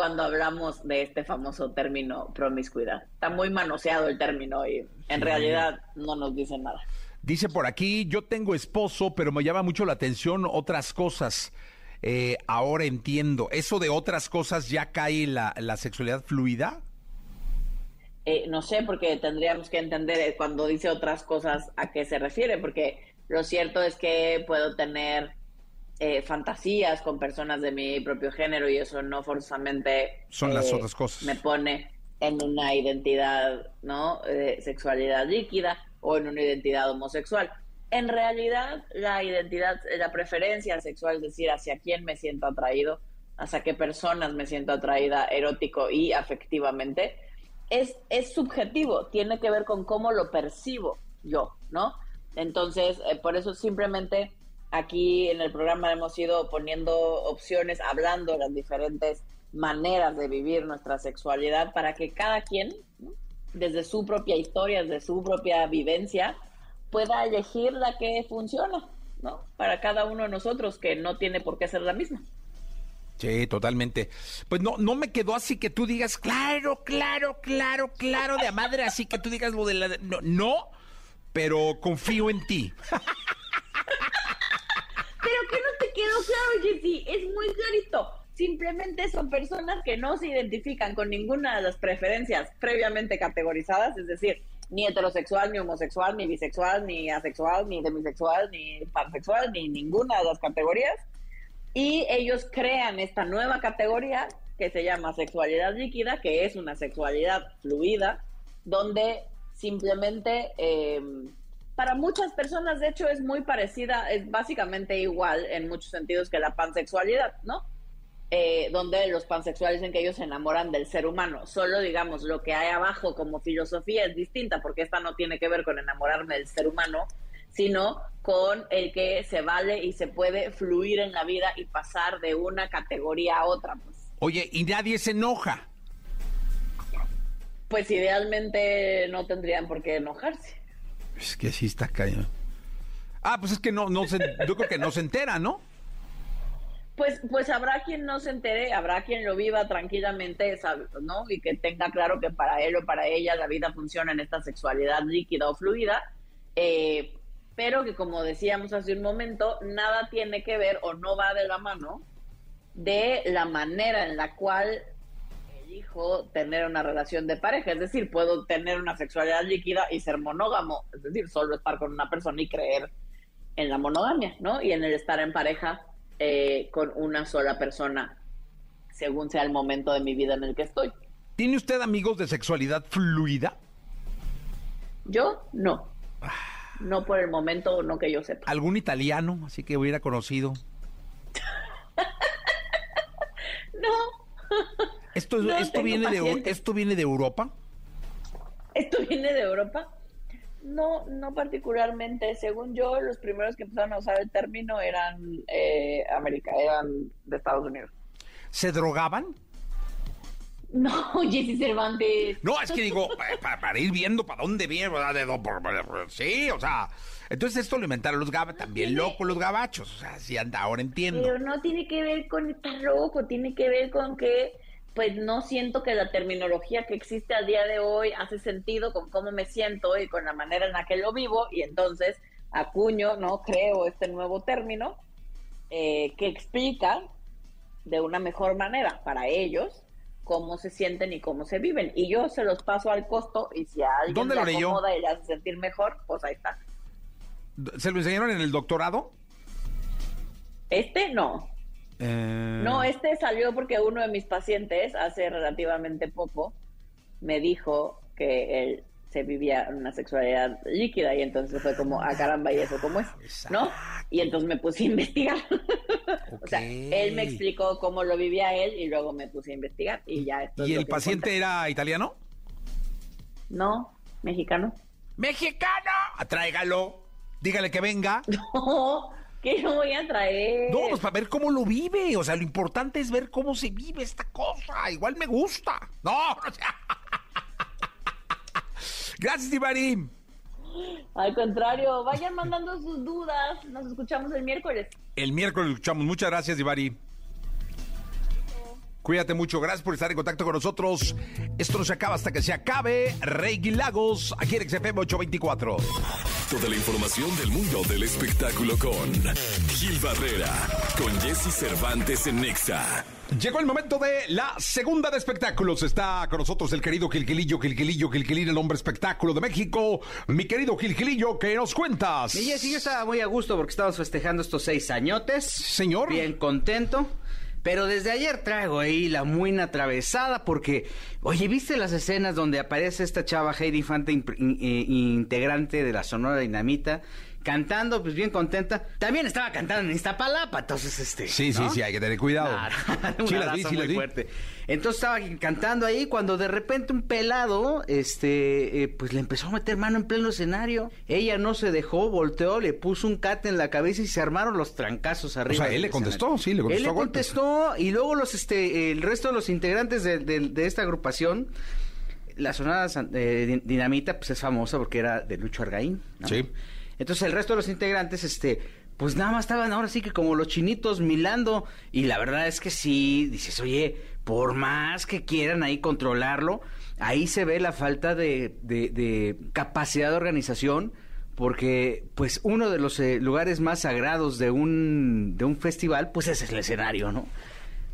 Cuando hablamos de este famoso término promiscuidad. Está muy manoseado el término y en Sí. realidad no nos dice nada. Dice por aquí, yo tengo esposo, pero me llama mucho la atención otras cosas. Eh, ahora entiendo, ¿eso de otras cosas ya cae la, la sexualidad fluida? Eh, no sé, porque tendríamos que entender eh, cuando dice otras cosas a qué se refiere, porque lo cierto es que puedo tener eh, fantasías con personas de mi propio género y eso no forzosamente Son las eh, otras cosas. me pone en una identidad, ¿no? De sexualidad líquida. o en una identidad homosexual. En realidad, la identidad, la preferencia sexual, es decir, hacia quién me siento atraído, hacia qué personas me siento atraída erótico y afectivamente, es, es subjetivo, tiene que ver con cómo lo percibo yo, ¿no? Entonces, eh, por eso simplemente aquí en el programa hemos ido poniendo opciones, hablando de las diferentes maneras de vivir nuestra sexualidad para que cada quien, ¿no? desde su propia historia, desde su propia vivencia, pueda elegir la que funciona, ¿no? Para cada uno de nosotros, que no tiene por qué ser la misma. Sí, totalmente. Pues no, no me quedó así que tú digas, claro, claro, claro, claro, de a madre, así que tú digas lo de la... No, no pero confío en ti. (laughs) Pero que no te quedó claro, Jessy, es muy clarito. Simplemente son personas que no se identifican con ninguna de las preferencias previamente categorizadas, es decir, ni heterosexual, ni homosexual, ni bisexual, ni asexual, ni demisexual, ni pansexual, ni ninguna de las categorías. Y ellos crean esta nueva categoría que se llama sexualidad líquida, que es una sexualidad fluida, donde simplemente eh, para muchas personas, de hecho, es muy parecida, es básicamente igual en muchos sentidos que la pansexualidad, ¿no? Eh, donde los pansexuales dicen que ellos se enamoran del ser humano. Solo, digamos, lo que hay abajo como filosofía es distinta, porque esta no tiene que ver con enamorarme del ser humano, sino con el que se vale y se puede fluir en la vida y pasar de una categoría a otra. Pues, Oye, y nadie se enoja. pues idealmente no tendrían por qué enojarse. Es que sí está cañón. Ah, pues es que no, no se, yo creo que no se entera, ¿no? Pues, pues habrá quien no se entere, habrá quien lo viva tranquilamente, sabe, ¿no? Y que tenga claro que para él o para ella la vida funciona en esta sexualidad líquida o fluida, eh, pero que como decíamos hace un momento, nada tiene que ver o no va de la mano de la manera en la cual elijo tener una relación de pareja. Es decir, puedo tener una sexualidad líquida y ser monógamo, es decir, solo estar con una persona y creer en la monogamia, ¿no? Y en el estar en pareja eh, con una sola persona, según sea el momento de mi vida en el que estoy. ¿Tiene usted amigos de sexualidad fluida? Yo no. No por el momento, no que yo sepa. ¿Algún italiano? Así que hubiera conocido. (laughs) No. ¿Esto, No esto, viene de. ¿Esto viene de Europa? ¿Esto viene de Europa? No, no particularmente. Según yo, los primeros que empezaron a usar el término eran eh, América, eran de Estados Unidos. ¿Se drogaban? (laughs) No, Jessy Cervantes. No, es que digo, para, para ir viendo para dónde viene, sí, o sea, entonces esto lo inventaron los gabachos, también locos los gabachos, o sea, sí, anda, ahora entiendo. Pero no tiene que ver con estar loco, tiene que ver con que, pues no siento que la terminología que existe al día de hoy hace sentido con cómo me siento y con la manera en la que lo vivo, y entonces acuño, ¿no? Creo este nuevo término eh, que explica de una mejor manera para ellos cómo se sienten y cómo se viven. Y yo se los paso al costo y si a alguien ¿Dónde le lo leyó? acomoda y le hace sentir mejor, pues ahí está. ¿Se lo enseñaron en el doctorado? Este no. Eh, No, este salió porque uno de mis pacientes hace relativamente poco me dijo que él se vivía una sexualidad líquida y entonces fue como, ah, caramba, ¿y eso cómo es? ¿No? Y entonces me puse a investigar. (laughs) o sea, él me explicó cómo lo vivía él y luego me puse a investigar y ya esto ¿Y el paciente era italiano? No, mexicano. ¡Mexicano! Tráigalo, dígale que venga. (laughs) No, ¿qué no voy a traer? No, pues para ver cómo lo vive, o sea, lo importante es ver cómo se vive esta cosa, igual me gusta. No, (laughs) o sea... Gracias, Divari. Al contrario, vayan mandando sus dudas. Nos escuchamos el miércoles. El miércoles lo escuchamos. Muchas gracias, Divari. Cuídate mucho, gracias por estar en contacto con nosotros. Esto no se acaba hasta que se acabe. Rey Lagos, aquí en XFM 824. Toda la información del mundo del espectáculo con Gil Barrera, con Jesse Cervantes en Nexa. Llegó el momento de la segunda de espectáculos. Está con nosotros el querido Gilgilillo, Gilgilillo, Gilgilillo, el hombre espectáculo de México. Mi querido Gilgilillo, ¿qué nos cuentas? Mi Jessy, yo estaba muy a gusto porque estábamos festejando estos seis añotes. Señor. Bien contento. Pero desde ayer traigo ahí la muina atravesada porque, oye, ¿viste las escenas donde aparece esta chava Heidi in- eh, integrante de la Sonora Dinamita, cantando, pues bien contenta? También estaba cantando en Iztapalapa, entonces este... Sí, sí, ¿no? sí, hay que tener cuidado. (laughs) Un Sí las vi, sí muy fuerte. Entonces estaba cantando ahí cuando de repente un pelado, este, eh, pues le empezó a meter mano en pleno escenario. Ella no se dejó, volteó, le puso un cate en la cabeza y se armaron los trancazos arriba. sea, él le contestó, escenario. sí, le contestó Él le contestó y luego los, este, el resto de los integrantes de, de- de esta agrupación, la sonada eh, Din- Dinamita, pues es famosa porque era de Lucho Argaín. ¿no? Sí. Entonces el resto de los integrantes, este, pues nada más estaban ahora sí que como los chinitos milando. Y la verdad es que sí, dices, oye, por más que quieran ahí controlarlo, ahí se ve la falta de, de- de capacidad de organización. Porque, pues, uno de los eh, lugares más sagrados de un, de un festival, pues ese es el escenario, ¿no?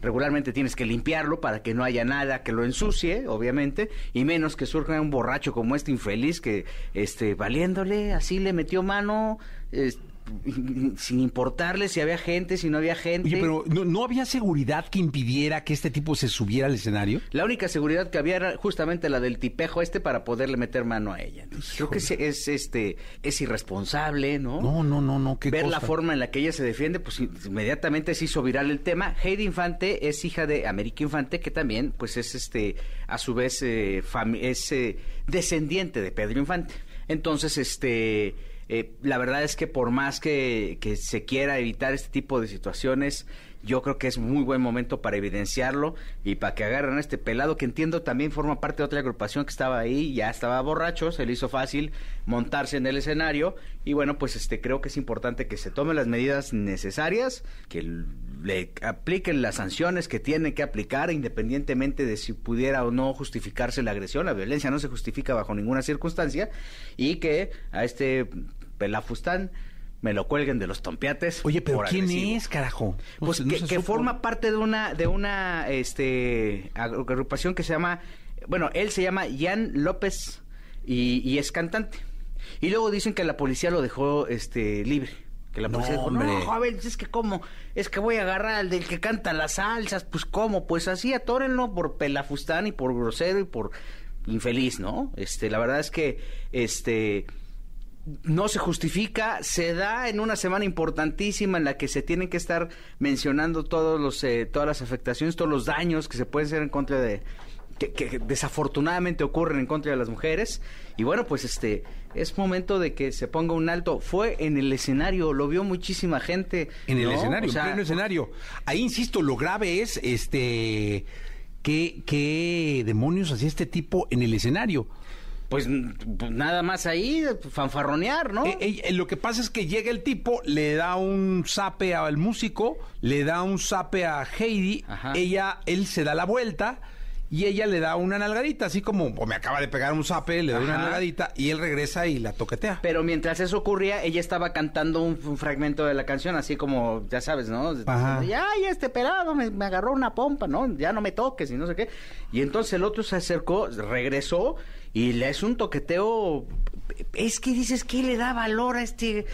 Regularmente tienes que limpiarlo para que no haya nada que lo ensucie, obviamente, y menos que surja un borracho como este infeliz que, este, valiéndole, así le metió mano, es- (laughs) sin importarle si había gente, si no había gente. Oye, pero ¿no, no había seguridad que impidiera que este tipo se subiera al escenario? La única seguridad que había era justamente la del tipejo este para poderle meter mano a ella. Entonces, creo que es, es, este es irresponsable, ¿no? No, no, no, no, qué Ver la forma en la que ella se defiende, pues inmediatamente se hizo viral el tema. Heidi Infante es hija de América Infante, que también, pues es este, a su vez, eh, es eh, descendiente de Pedro Infante. Entonces, este, eh, la verdad es que por más que, que se quiera evitar este tipo de situaciones, yo creo que es muy buen momento para evidenciarlo y para que agarren a este pelado que entiendo también forma parte de otra agrupación que estaba ahí, ya estaba borracho, se le hizo fácil montarse en el escenario y bueno, pues este creo que es importante que se tomen las medidas necesarias, que le apliquen las sanciones que tienen que aplicar independientemente de si pudiera o no justificarse la agresión, la violencia no se justifica bajo ninguna circunstancia y que a este pelafustán me lo cuelguen de los tompiates. Oye, pero ¿quién agresivo. es, carajo? No Pues no que, que forma parte de una de una este agru- agrupación que se llama bueno, él se llama Jan López y, y es cantante. Y luego dicen que la policía lo dejó este libre. Que la No, policía dijo, hombre. no, joven, es que cómo, es que voy a agarrar al del que canta las salsas, pues cómo, pues así atórenlo por pelafustán y por grosero y por infeliz, ¿no? Este, la verdad es que, este, no se justifica, se da en una semana importantísima en la que se tienen que estar mencionando todos los, eh, todas las afectaciones, todos los daños que se pueden hacer en contra de que, que desafortunadamente ocurren en contra de las mujeres y bueno pues este es momento de que se ponga un alto fue en el escenario lo vio muchísima gente En el ¿no? escenario, O sea, en pleno escenario. Ahí insisto, lo grave es este qué, qué demonios hacía este tipo en el escenario. Pues, pues nada más ahí fanfarronear no Eh, eh, lo que pasa es que llega el tipo, le da un zape al músico, le da un zape a Heidi, ella, él se da la vuelta y ella le da una nalgadita, así como o me acaba de pegar un zape, le da una Ajá. nalgadita y él regresa y la toquetea. Pero mientras eso ocurría, ella estaba cantando un, un fragmento de la canción, así como, ya sabes, ¿no? Ajá. Ay, este pelado me, me agarró una pompa, ¿no? Ya no me toques y no sé qué. Y entonces el otro se acercó, regresó y le es un toqueteo. Es que dices, ¿qué le da valor a este?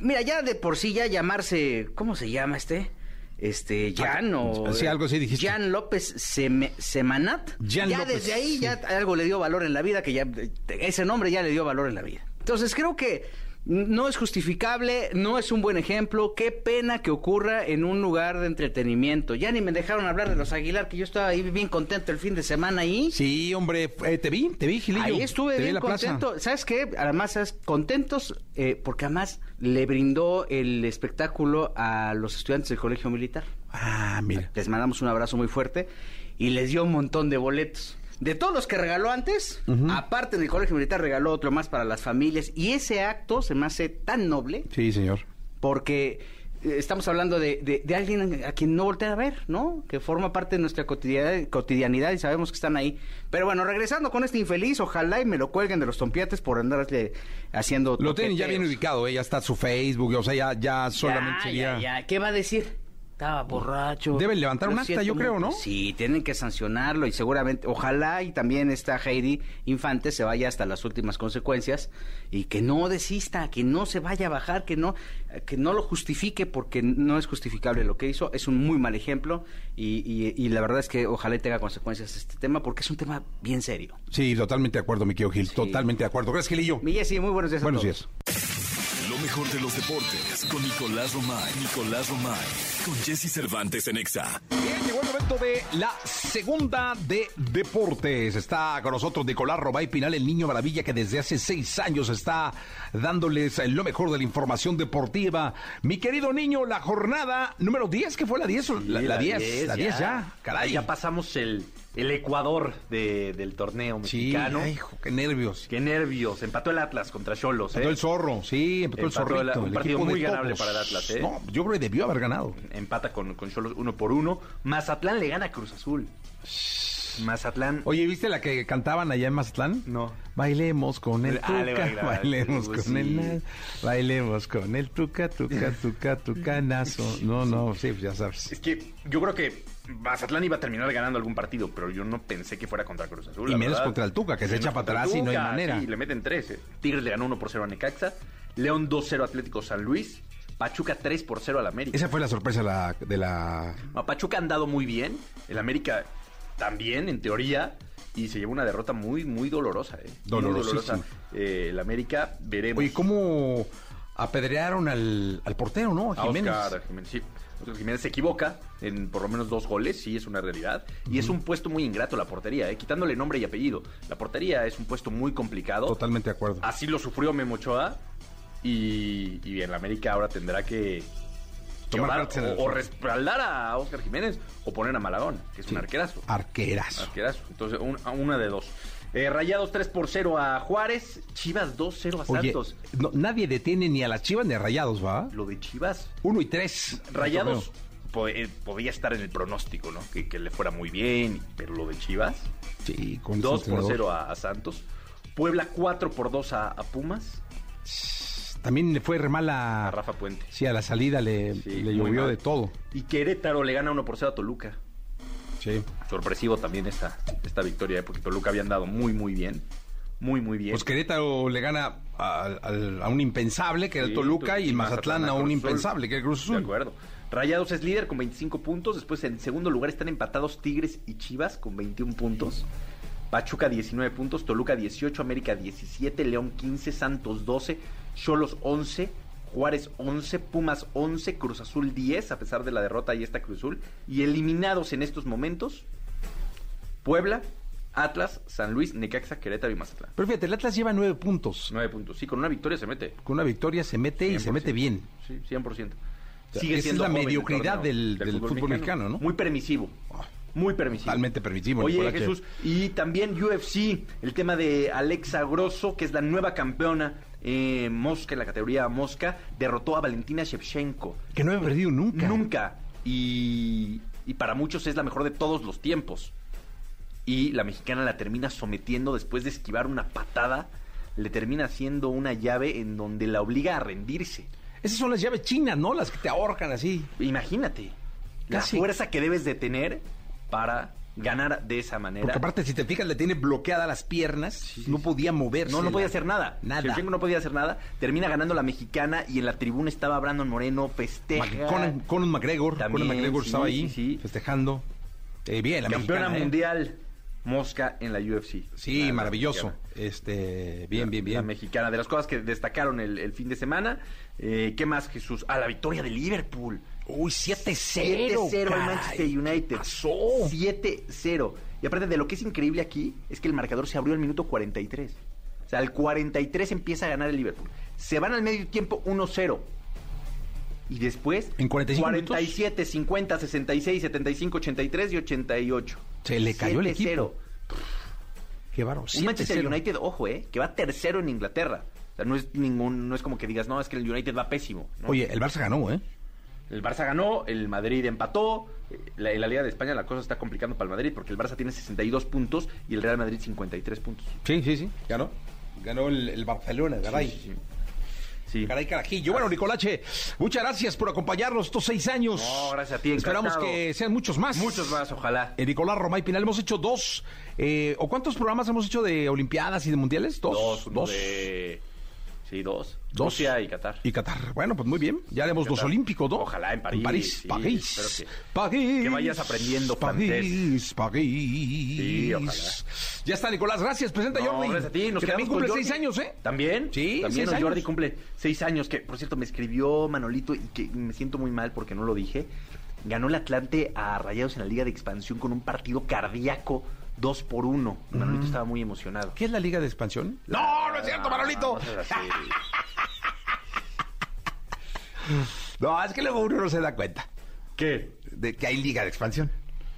Mira, ya de por sí ya llamarse, ¿cómo se llama este? Este, Jan o... Sí, algo así dijiste. Jan López Semanat. Jan ya López, desde ahí sí. ya algo le dio valor en la vida, que ya ese nombre ya le dio valor en la vida. Entonces creo que no es justificable, no es un buen ejemplo. Qué pena que ocurra en un lugar de entretenimiento. Ya ni me dejaron hablar de los Aguilar, que yo estaba ahí bien contento el fin de semana ahí. Sí, hombre, eh, te vi, te vi, Gilillo. Ahí estuve Te bien plaza. contento. ¿Sabes qué? Además, ¿sabes? contentos eh, porque además le brindó el espectáculo a los estudiantes del colegio militar. Ah, mira. Les mandamos un abrazo muy fuerte y les dio un montón de boletos. De todos los que regaló antes, aparte del colegio militar regaló otro más para las familias y ese acto se me hace tan noble Sí, señor. porque eh, estamos hablando de, de- de alguien a quien no voltea a ver, ¿no? Que forma parte de nuestra cotidianidad, cotidianidad y sabemos que están ahí. Pero bueno, regresando con este infeliz, ojalá y me lo cuelguen de los tompiates por andarle haciendo Lo tienen ya bien ubicado, eh, ya está su Facebook, o sea, ya, ya solamente Ya, sería... ya, ya. ¿Qué va a decir? Estaba borracho. Deben levantar un acta, yo creo. ¿no? Sí, tienen que sancionarlo y seguramente, ojalá y también esta Heidi Infante se vaya hasta las últimas consecuencias y que no desista, que no se vaya a bajar, que no, que no lo justifique porque no es justificable lo que hizo, es un muy mal ejemplo y, y- y la verdad es que ojalá y tenga consecuencias este tema porque es un tema bien serio. Sí, totalmente de acuerdo, mi querido Gil. Totalmente de acuerdo. Gracias, Gilillo. Mi Jessy, muy buenos días a Buenos todos. días. Lo mejor de los deportes con Nicolás Romay. Nicolás Romay. Con Jesse Cervantes en Exa. Bien, llegó el momento de la segunda de deportes. Está con nosotros Nicolás Robay Pinal, el niño maravilla que desde hace seis años está dándoles lo mejor de la información deportiva. Mi querido niño, la jornada número 10, ¿qué fue la 10? La, Sí, la 10, la 10 ya. Caray. Ya pasamos el, el Ecuador de- del torneo Sí, mexicano. ay, hijo, qué nervios. Qué nervios. Empató el Atlas contra Cholos, ¿eh? Empató el zorro, sí, empató, el zorrito. el- un el partido muy ganable para el Atlas, ¿eh? No, yo creo que debió haber ganado. Empata con, con Cholos uno por uno. Mazatlán le gana a Cruz Azul. Mazatlán. Oye, ¿viste la que cantaban allá en Mazatlán? No. Bailemos con el Ah, tuca, bailaba, bailemos pues con el sí. na- bailemos con el tuca, tuca, tuca, tucanazo. No, no, sí, pues ya sabes. Es que yo creo que Mazatlán iba a terminar ganando algún partido, pero yo no pensé que fuera contra Cruz Azul. Y menos verdad. contra el Tuca, que se echa para atrás y no hay manera. Sí, le meten tres. eh. Tigres le ganó 1 por 0 a Necaxa. León 2-0 Atlético San Luis. Pachuca 3 por 0 al América. Esa fue la sorpresa de la, de la... A Pachuca han dado muy bien. El América también, en teoría. Y se llevó una derrota muy, muy dolorosa. ¿eh? Muy dolorosa. Eh, el América, veremos. Oye, ¿cómo apedrearon al, al portero, no? A A Jiménez. Oscar Jiménez, sí. Oscar Jiménez se equivoca en por lo menos dos goles, sí, es una realidad. Y es un puesto muy ingrato la portería, ¿eh? quitándole nombre y apellido. La portería es un puesto muy complicado. Totalmente de acuerdo. Así lo sufrió Memo Ochoa. Y, y en la América ahora tendrá que, Tomar o, respaldar a Oscar Jiménez o poner a Malagón, que es un arquerazo. Arquerazo. Arquerazo. Entonces, un- una de dos. Eh, Rayados 3 por 0 a Juárez. Chivas 2-0 a Oye, Santos. no, nadie detiene ni a las Chivas ni a Rayados, ¿va? Lo de Chivas. Uno y tres. Rayados po- eh, podía estar en el pronóstico, ¿no? Que, que le fuera muy bien, pero lo de Chivas. Sí, con ese 2 por entrenador. 0 a, a Santos. Puebla 4 por 2 a, a Pumas. También le fue re mal a... A Rafa Puente. Sí, a la salida le, Sí, le llovió de todo. Y Querétaro le gana 1 por 0 a Toluca. Sí. Sorpresivo también esta, esta victoria, ¿eh? porque Toluca había andado muy, muy bien. Muy, muy bien. Pues Querétaro le gana a, al- a un impensable, que era el Toluca, y y Mazatlán, a un impensable, que era el Cruz Azul. De acuerdo. Rayados es líder con 25 puntos. Después en segundo lugar están empatados Tigres y Chivas con 21 puntos. Pachuca 19 puntos, Toluca 18, América 17, León 15, Santos 12, Cholos 11, Juárez 11, Pumas 11, Cruz Azul 10, a pesar de la derrota y esta Cruz Azul. Y eliminados en estos momentos, Puebla, Atlas, San Luis, Necaxa, Querétaro y Mazatlán. Pero fíjate, el Atlas lleva nueve puntos. 9 puntos. Sí, con una victoria se mete. Con una victoria se mete y se 100%. mete bien. Sí, 100%. sea, Sigue esa es siendo la joven el mediocridad del- del fútbol mexicano, ¿no? Muy permisivo. Muy permisivo. Totalmente permisivo. Oye. Jesús, y también UFC, el tema de Alexa Grosso, que es la nueva campeona eh, Mosca, en la categoría Mosca, derrotó a Valentina Shevchenko. Que no había perdido nunca. Nunca. Y, y para muchos es la mejor de todos los tiempos. Y la mexicana la termina sometiendo después de esquivar una patada. Le termina haciendo una llave en donde la obliga a rendirse. Esas son las llaves chinas, ¿no? Las que te ahorcan así. Imagínate la fuerza que debes de tener para ganar de esa manera. Porque aparte, si te fijas, le tiene bloqueadas las piernas. no podía moverse. No, no podía hacer nada. Nada. No podía hacer nada. Termina ganando la mexicana y en la tribuna estaba Brandon Moreno, festeja. Mac- Conan, Conan McGregor. También, Conan McGregor sí, estaba ahí sí, festejando. Eh, bien, la Campeona mexicana, ¿eh? Mosca en la UFC. Sí, La- maravilloso. mexicana. Este, bien, bien, La bien. mexicana. De las cosas que destacaron el, el fin de semana. eh, ¿Qué más, Jesús? Ah, la victoria de Liverpool. Uy, 7-0. 7-0 al. Manchester United. 7-0. Y aparte de lo que es increíble aquí, es que el marcador se abrió al minuto 43. O sea, al 43 empieza a ganar el Liverpool. Se van al medio tiempo 1-0. Y después, ¿En 45 minutos? 47, 50, 66, 75, 83 y 88. Se le cayó el 7-0. equipo. Qué bárbaro. Un Manchester 7-0. United, ojo, eh, que va tercero en Inglaterra. O sea, no es ningún, no es como que digas, no, es que el United va pésimo. ¿no? Oye, el Barça ganó, ¿eh? El Barça ganó, el Madrid empató. La, en la Liga de España la cosa está complicando para el Madrid porque el Barça tiene 62 puntos y el Real Madrid 53 puntos. Sí, sí, sí. Ganó. Ganó el, el Barcelona. Sí, sí, sí. Sí. Caray, carajillo. Bueno, Nicolache, muchas gracias por acompañarnos estos seis años. No, gracias a ti, Esperamos encantado. que sean muchos más. Muchos más, ojalá. Eh, Nicolás Romay Pinal, hemos hecho dos. eh, ¿O cuántos programas hemos hecho de Olimpiadas y de Mundiales? Dos. Dos, de... Sí, dos. Dos. Rusia y Qatar. Y Qatar. Bueno, pues muy bien. Ya haremos dos olímpicos, ¿no? Ojalá en París. En París. sí, París. que- París. Que vayas aprendiendo francés. París. París. Sí, ojalá. Ya está, Nicolás. Gracias. Presenta No, Jordi. gracias a ti. Nos que también cumple seis años, ¿eh? ¿También? Sí, También seis años. Jordi cumple seis años, que por cierto me escribió Manolito y que me siento muy mal porque no lo dije. Ganó el Atlante a Rayados en la Liga de Expansión con un partido cardíaco 2 por 1. Manolito estaba muy emocionado. ¿Qué es la Liga de Expansión? No, no es cierto, Manolito. No así. (laughs) No, es que luego uno no se da cuenta ¿Qué? de que hay Liga de Expansión.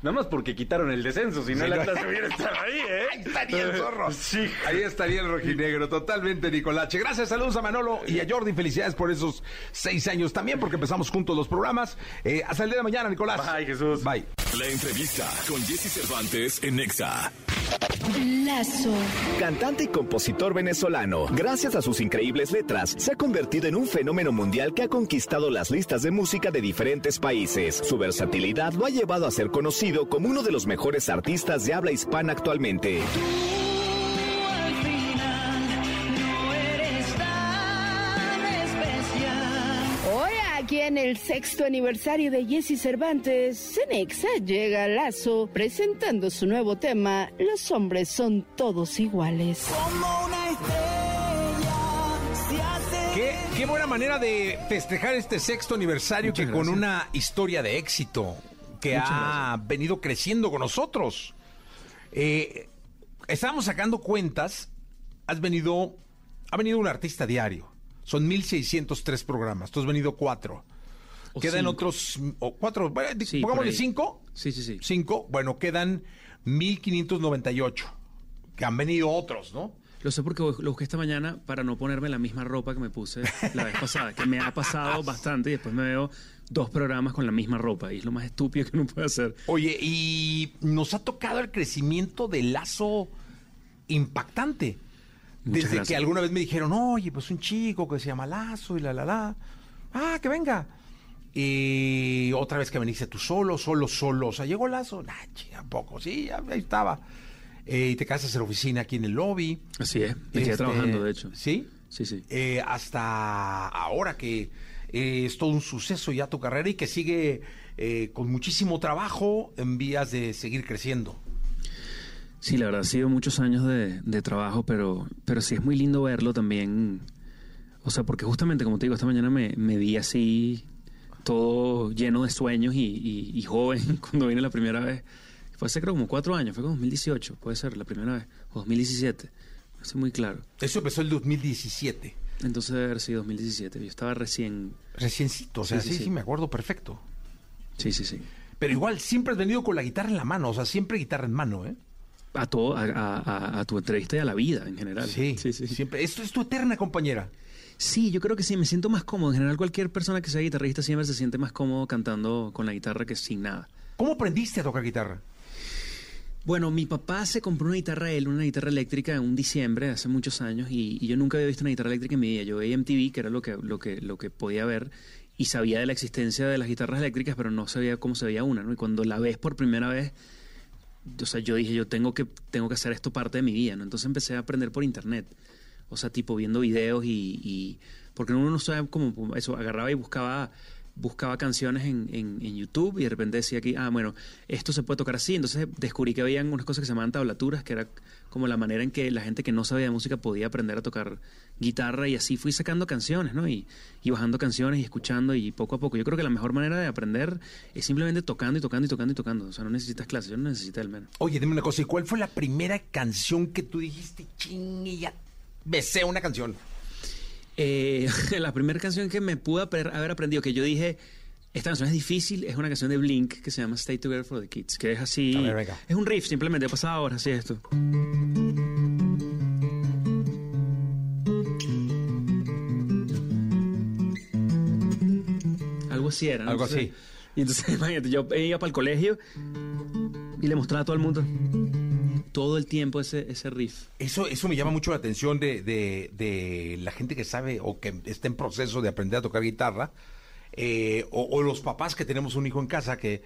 Nada más porque quitaron el descenso, si no Sí, el no. Hubiera estado ahí, ¿eh? Ahí estaría el zorro. Sí. Ahí estaría el rojinegro, totalmente, Nicolache. Gracias, saludos a Manolo y a Jordi. Felicidades por esos seis años también, porque empezamos juntos los programas. Eh, hasta el día de mañana, Nicolás. Bye, Jesús. Bye. La entrevista con Jesse Cervantes en Nexa. Lazo. Cantante y compositor venezolano, gracias a sus increíbles letras, se ha convertido en un fenómeno mundial que ha conquistado las listas de música de diferentes países. Su versatilidad lo ha llevado a ser conocido como uno de los mejores artistas de habla hispana actualmente. Aquí en el sexto aniversario de Jesse Cervantes, Cenexa llega a Lazo presentando su nuevo tema, Los hombres son todos iguales. Qué, qué buena manera de festejar este sexto aniversario que con una historia de éxito que Muchas ha venido creciendo con nosotros. Eh, estábamos sacando cuentas, has venido, ha venido un artista diario. Son 1603 programas, tú has venido cuatro. O quedan cinco. otros o cuatro, bueno, Sí, pongámosle cinco. Sí, sí, sí. Cinco, bueno, quedan 1598. Que han venido otros, ¿no? Lo sé porque lo busqué esta mañana para no ponerme la misma ropa que me puse la vez pasada, que me ha pasado (laughs) bastante y después me veo dos programas con la misma ropa y es lo más estúpido que uno puede hacer. Oye, y nos ha tocado el crecimiento del lazo impactante. Muchas Desde gracias. que alguna vez me dijeron, oye, pues un chico que se llama Lazo y la la la. Ah, que venga. Y otra vez que veniste tú solo, solo, solo. O sea, llegó Lazo. Nah, chinga, poco. Sí, ya- ahí estaba. Eh, y te casas en la oficina aquí en el lobby. Así es, me Este, trabajando de hecho. ¿Sí? Sí, sí. Eh, hasta ahora que eh, es todo un suceso ya tu carrera y que sigue con muchísimo trabajo en vías de seguir creciendo. Sí, la verdad, ha sido muchos años de, de trabajo, pero, pero sí es muy lindo verlo también. O sea, porque justamente, como te digo, esta mañana me, me vi así, todo lleno de sueños y, y- y joven (laughs) cuando vine la primera vez. Fue hace creo como cuatro años, fue como 2018, puede ser la primera vez, o 2017, no estoy muy claro. Eso empezó el 2017. Entonces debe haber sido 2017, yo estaba recién... Reciencito, o sea, sí, sí, me acuerdo perfecto. Sí, sí, sí. Pero igual, siempre has venido con la guitarra en la mano, o sea, siempre guitarra en mano, ¿eh? A, todo, a, a- a- a tu entrevista y a la vida en general. Sí, sí, Siempre. Esto es tu eterna compañera. Sí, yo creo que sí, me siento más cómodo. En general, cualquier persona que sea guitarrista siempre se siente más cómodo cantando con la guitarra que sin nada. ¿Cómo aprendiste a tocar guitarra? Bueno, mi papá se compró una guitarra, él, una guitarra eléctrica en un diciembre, hace muchos años, y, y yo nunca había visto una guitarra eléctrica en mi vida. Yo veía MTV, que era lo que, lo que, lo que podía ver, y sabía de la existencia de las guitarras eléctricas, pero no sabía cómo se veía una, ¿no? Y cuando la ves por primera vez, o sea, yo dije, yo tengo que, tengo que hacer esto parte de mi vida, ¿no? Entonces empecé a aprender por internet. O sea, tipo viendo videos y, y- porque uno no sabe cómo eso, agarraba y buscaba buscaba canciones en, en, YouTube y de repente decía aquí, ah, bueno, esto se puede tocar así. Entonces descubrí que habían unas cosas que se llamaban tablaturas, que era como la manera en que la gente que no sabía de música podía aprender a tocar guitarra y así fui sacando canciones, ¿no? Y, y bajando canciones y escuchando y poco a poco. Yo creo que la mejor manera de aprender es simplemente tocando y tocando y tocando y tocando. O sea, no necesitas clases, yo no necesité al menos. Oye, dime una cosa, ¿y cuál fue la primera canción que tú dijiste, ching, ya besé una canción? Eh, (laughs) la primera canción que me pude haber aprendido, que yo dije, esta canción es difícil, es una canción de Blink que se llama Stay Together for the Kids, que es así. A ver, venga. Es un riff, simplemente, he pasado horas así esto. Algo así era. ¿no? Algo Entonces- así. (laughs) Y entonces, imagínate, yo iba para el colegio y le mostraba a todo el mundo. todo el tiempo ese, ese riff. Eso, eso me llama mucho la atención de, de, de la gente que sabe o que está en proceso de aprender a tocar guitarra, eh, o, o los papás que tenemos un hijo en casa que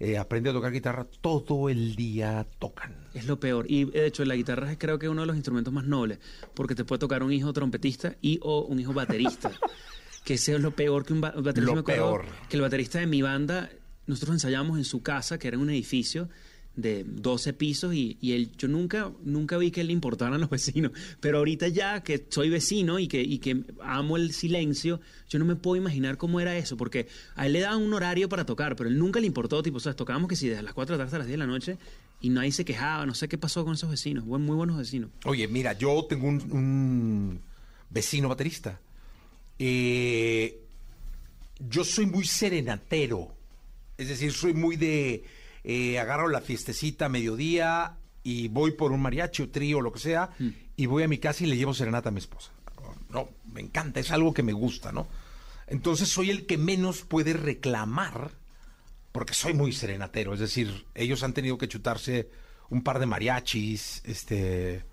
eh, aprende a tocar guitarra todo el día tocan. Es lo peor. Y de hecho, la guitarra es creo que uno de los instrumentos más nobles, porque te puede tocar un hijo trompetista y o un hijo baterista. (laughs) que ese es lo peor que un ba- baterista. Lo me acuerdo peor. Que el baterista de mi banda, nosotros ensayamos en su casa, que era un edificio de 12 pisos y, y él, yo nunca, nunca vi que le importaran los vecinos, pero ahorita ya que soy vecino y que, y que amo el silencio, yo no me puedo imaginar cómo era eso, porque a él le daban un horario para tocar, pero él nunca le importó, tipo, o sea, tocábamos que si desde las 4 de la tarde hasta las 10 de la noche y nadie se quejaba, no sé qué pasó con esos vecinos, buen- muy buenos vecinos. Oye, mira, yo tengo un, un vecino baterista. Eh, yo soy muy serenatero. Es decir, soy muy de... eh, agarro la fiestecita a mediodía y voy por un mariachi o trío o lo que sea y voy a mi casa y le llevo serenata a mi esposa. No, me encanta, es algo que me gusta, ¿no? Entonces soy el que menos puede reclamar porque soy muy serenatero, es decir, ellos han tenido que chutarse un par de mariachis, este,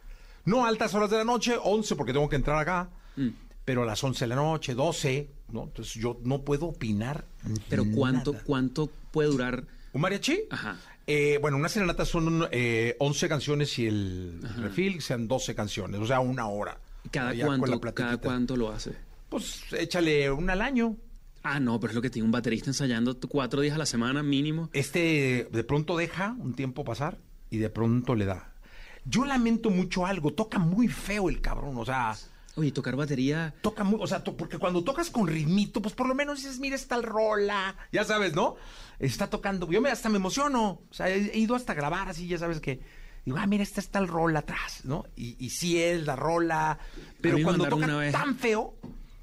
no a altas horas de la noche, 11 porque tengo que entrar acá, pero a las 11 de la noche, 12, ¿no? Entonces yo no puedo opinar. Pero ¿cuánto, cuánto puede durar? ¿Un mariachi? Ajá. Eh, bueno, una serenata son eh, 11 canciones y el refil sean 12 canciones, o sea, una hora. ¿Cada cuánto, cada cuánto lo hace? Pues échale una al año. Ah, no, pero es lo que tiene un baterista ensayando cuatro días a la semana mínimo. Este de pronto deja un tiempo pasar y de pronto le da. Yo lamento mucho algo, toca muy feo el cabrón, o sea, Oye, tocar batería. toca muy, o sea, to- porque cuando tocas con ritmito, pues por lo menos dices, mira esta rola, ya sabes, ¿no? Está tocando, yo me hasta me emociono, o sea, he, he ido hasta grabar así, ya sabes que digo, ah, mira, esta está el rola atrás, ¿no? Y, y sí es la rola, pero cuando toca tan feo,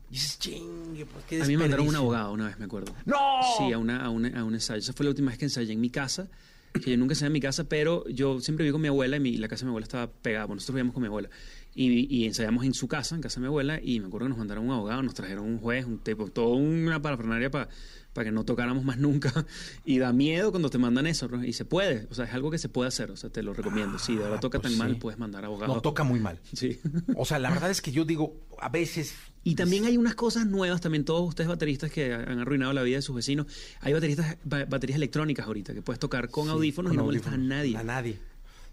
dices, chingue, pues qué A mí me mandaron un desperdicio". abogado una vez, me acuerdo. ¡No! Sí, a, una, a, una- a un ensayo. Esa fue la última vez que ensayé en mi casa. Que yo nunca ensayé en mi casa, pero yo siempre viví con mi abuela y mi- la casa de mi abuela estaba pegada. Bueno, nosotros vivíamos con mi abuela. Y, y ensayamos en su casa, en casa de mi abuela, y me acuerdo que nos mandaron un abogado, nos trajeron un juez, un tipo, toda una parafernalia para que no tocáramos más nunca. (laughs) Y da miedo cuando te mandan eso, ¿no? y se puede, o sea, es algo que se puede hacer, o sea, te lo recomiendo. Si de verdad toca pues tan mal, sí. puedes mandar abogado. No, toca muy mal. (laughs) Sí. O sea, la verdad es que yo digo, a veces Y también hay unas cosas nuevas, también todos ustedes bateristas que han arruinado la vida de sus vecinos. Hay bateristas, ba- baterías electrónicas ahorita que puedes tocar con Sí, audífonos con y no molestas a audífonos. nadie. A nadie.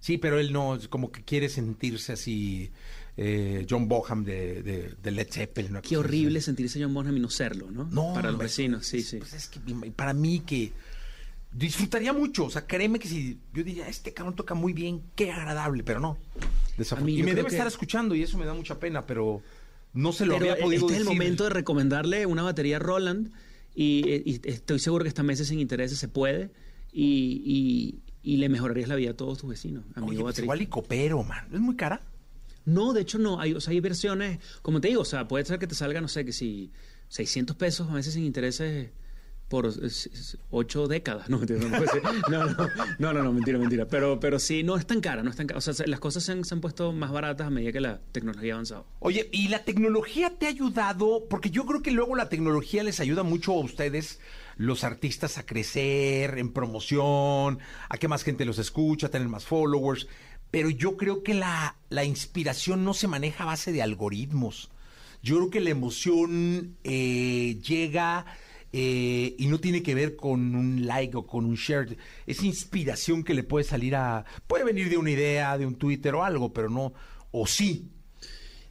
Sí, pero él no, como que quiere sentirse así, eh, John Boham de, de- de Led Zeppelin. una Qué horrible sentirse John Bonham y no serlo, ¿no? No, Para los vecinos, sí, sí. Pues es que para mí que disfrutaría mucho, o sea, créeme que si yo diría, este cabrón toca muy bien, qué agradable, pero no. Mí y me debe que- estar escuchando y eso me da mucha pena, pero no se lo Pero había podido este es el decir. momento de recomendarle una batería Roland y, y estoy seguro que esta meses sin intereses se puede y, y- y le mejorarías la vida a todos tus vecinos. Amigo Oye, pues igual y copero, man. ¿Es muy cara? No, de hecho no. Hay, o sea, hay versiones, como te digo, o sea, puede ser que te salga, no sé, que si 600 pesos a veces sin intereses por eh, ocho décadas. (laughs) No, mentira, no, no, no, no, no, no, mentira, mentira. Pero, pero sí, no es tan cara, no es tan cara. O sea, se- las cosas se han, se han puesto más baratas a medida que la tecnología ha avanzado. Oye, ¿y la tecnología te ha ayudado? Porque yo creo que luego la tecnología les ayuda mucho a ustedes, los artistas, a crecer en promoción, a que más gente los escucha, a tener más followers. Pero yo creo que la, la inspiración no se maneja a base de algoritmos. Yo creo que la emoción eh, llega eh, y no tiene que ver con un like o con un share. Es inspiración que le puede salir a... Puede venir de una idea, de un Twitter o algo, pero no... O sí,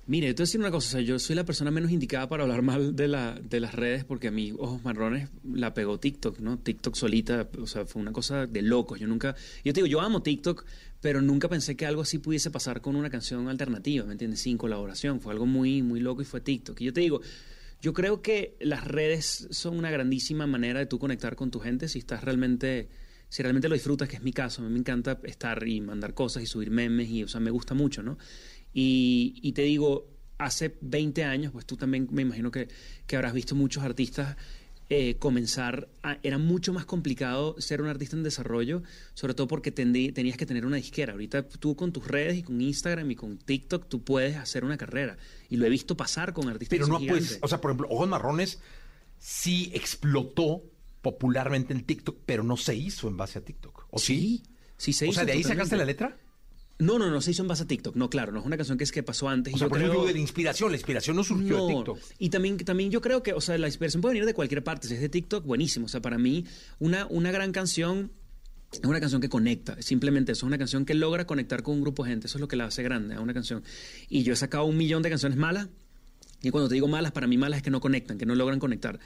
Mire, te voy a decir una cosa, o sea, yo soy la persona menos indicada para hablar mal de, la, de las redes porque a mí, Ojos Marrones, la pegó TikTok, ¿no? TikTok solita, o sea, fue una cosa de locos. Yo nunca, yo te digo, yo amo TikTok, pero nunca pensé que algo así pudiese pasar con una canción alternativa, ¿me entiendes? Sin colaboración. Fue algo muy, muy loco y fue TikTok. Y yo te digo, yo creo que las redes son una grandísima manera de tú conectar con tu gente si estás realmente, si realmente lo disfrutas, que es mi caso. A mí me encanta estar y mandar cosas y subir memes y, o sea, me gusta mucho, ¿no? Y, y te digo, hace 20 años, pues tú también me imagino que, que habrás visto muchos artistas eh, comenzar, a- era mucho más complicado ser un artista en desarrollo, sobre todo porque tendí- tenías que tener una disquera. Ahorita tú con tus redes y con Instagram y con TikTok, tú puedes hacer una carrera. Y lo he visto pasar con artistas Pero no pues, o sea, por ejemplo, Ojos Marrones sí explotó popularmente en TikTok, pero no se hizo en base a TikTok. ¿O sí? Sí, sí se O hizo sea, ¿de ahí sacaste la letra? No, no, no se hizo en base a TikTok. No, claro, no es una canción que es que pasó antes. O y sea, yo por creo- ejemplo, de la inspiración. La inspiración no surgió No, de TikTok. Y también, también yo creo que, o sea, la inspiración puede venir de cualquier parte. Si es de TikTok, buenísimo. O sea, para mí, una, una gran canción es una canción que conecta. Simplemente eso. Es una canción que logra conectar con un grupo de gente. Eso es lo que la hace grande a una canción. Y yo he sacado un millón de canciones malas. Y cuando te digo malas, para mí malas es que no conectan, que no logran conectar.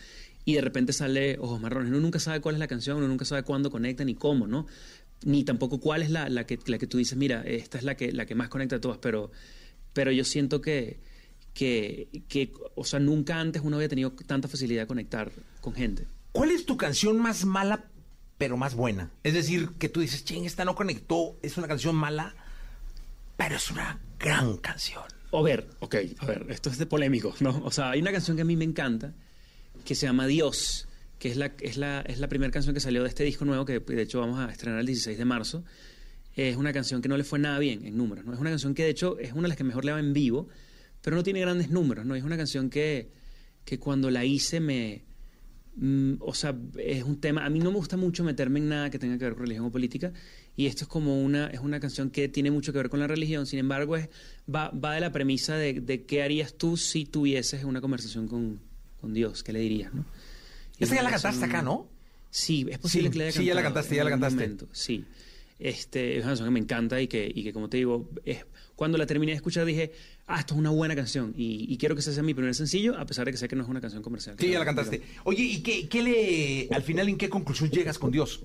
Y de repente sale Ojos Marrones. Uno nunca sabe cuál es la canción, uno nunca sabe cuándo conecta ni cómo, ¿no? Ni tampoco cuál es la, la, que, la que tú dices, mira, esta es la que, la que más conecta de todas. Pero, pero yo siento que, que, que, o sea, nunca antes uno había tenido tanta facilidad de conectar con gente. ¿Cuál es tu canción más mala, pero más buena? Es decir, que tú dices, ching, esta no conectó, es una canción mala, pero es una gran canción. A ver, ok, a ver, esto es de polémico, ¿no? O sea, hay una canción que a mí me encanta que se llama Dios, que es la, es la, es la primera canción que salió de este disco nuevo, que de hecho vamos a estrenar el 16 de marzo. Es una canción que no le fue nada bien en números, ¿no? Es una canción que de hecho es una de las que mejor le va en vivo, pero no tiene grandes números, ¿no? Es una canción que, que cuando la hice me... mm, o sea, es un tema... A mí no me gusta mucho meterme en nada que tenga que ver con religión o política, y esto es como una... Es una canción que tiene mucho que ver con la religión, sin embargo, va, va de la premisa de, de qué harías tú si tuvieses una conversación con, con Dios, ¿qué le dirías? Esta es ya la cantaste acá, ¿no? Sí, es posible Sí, que la haya sí, ya la cantado cantaste, ya la cantaste. momento, Sí. Este, es una canción que me encanta y que, y que como te digo, es, cuando la terminé de escuchar dije, ah, esto es una buena canción y, y quiero que ese sea mi primer sencillo, a pesar de que sé que no es una canción comercial. Sí, ya la cantaste. Oye, ¿y qué, qué le, al final, en qué conclusión llegas con Dios?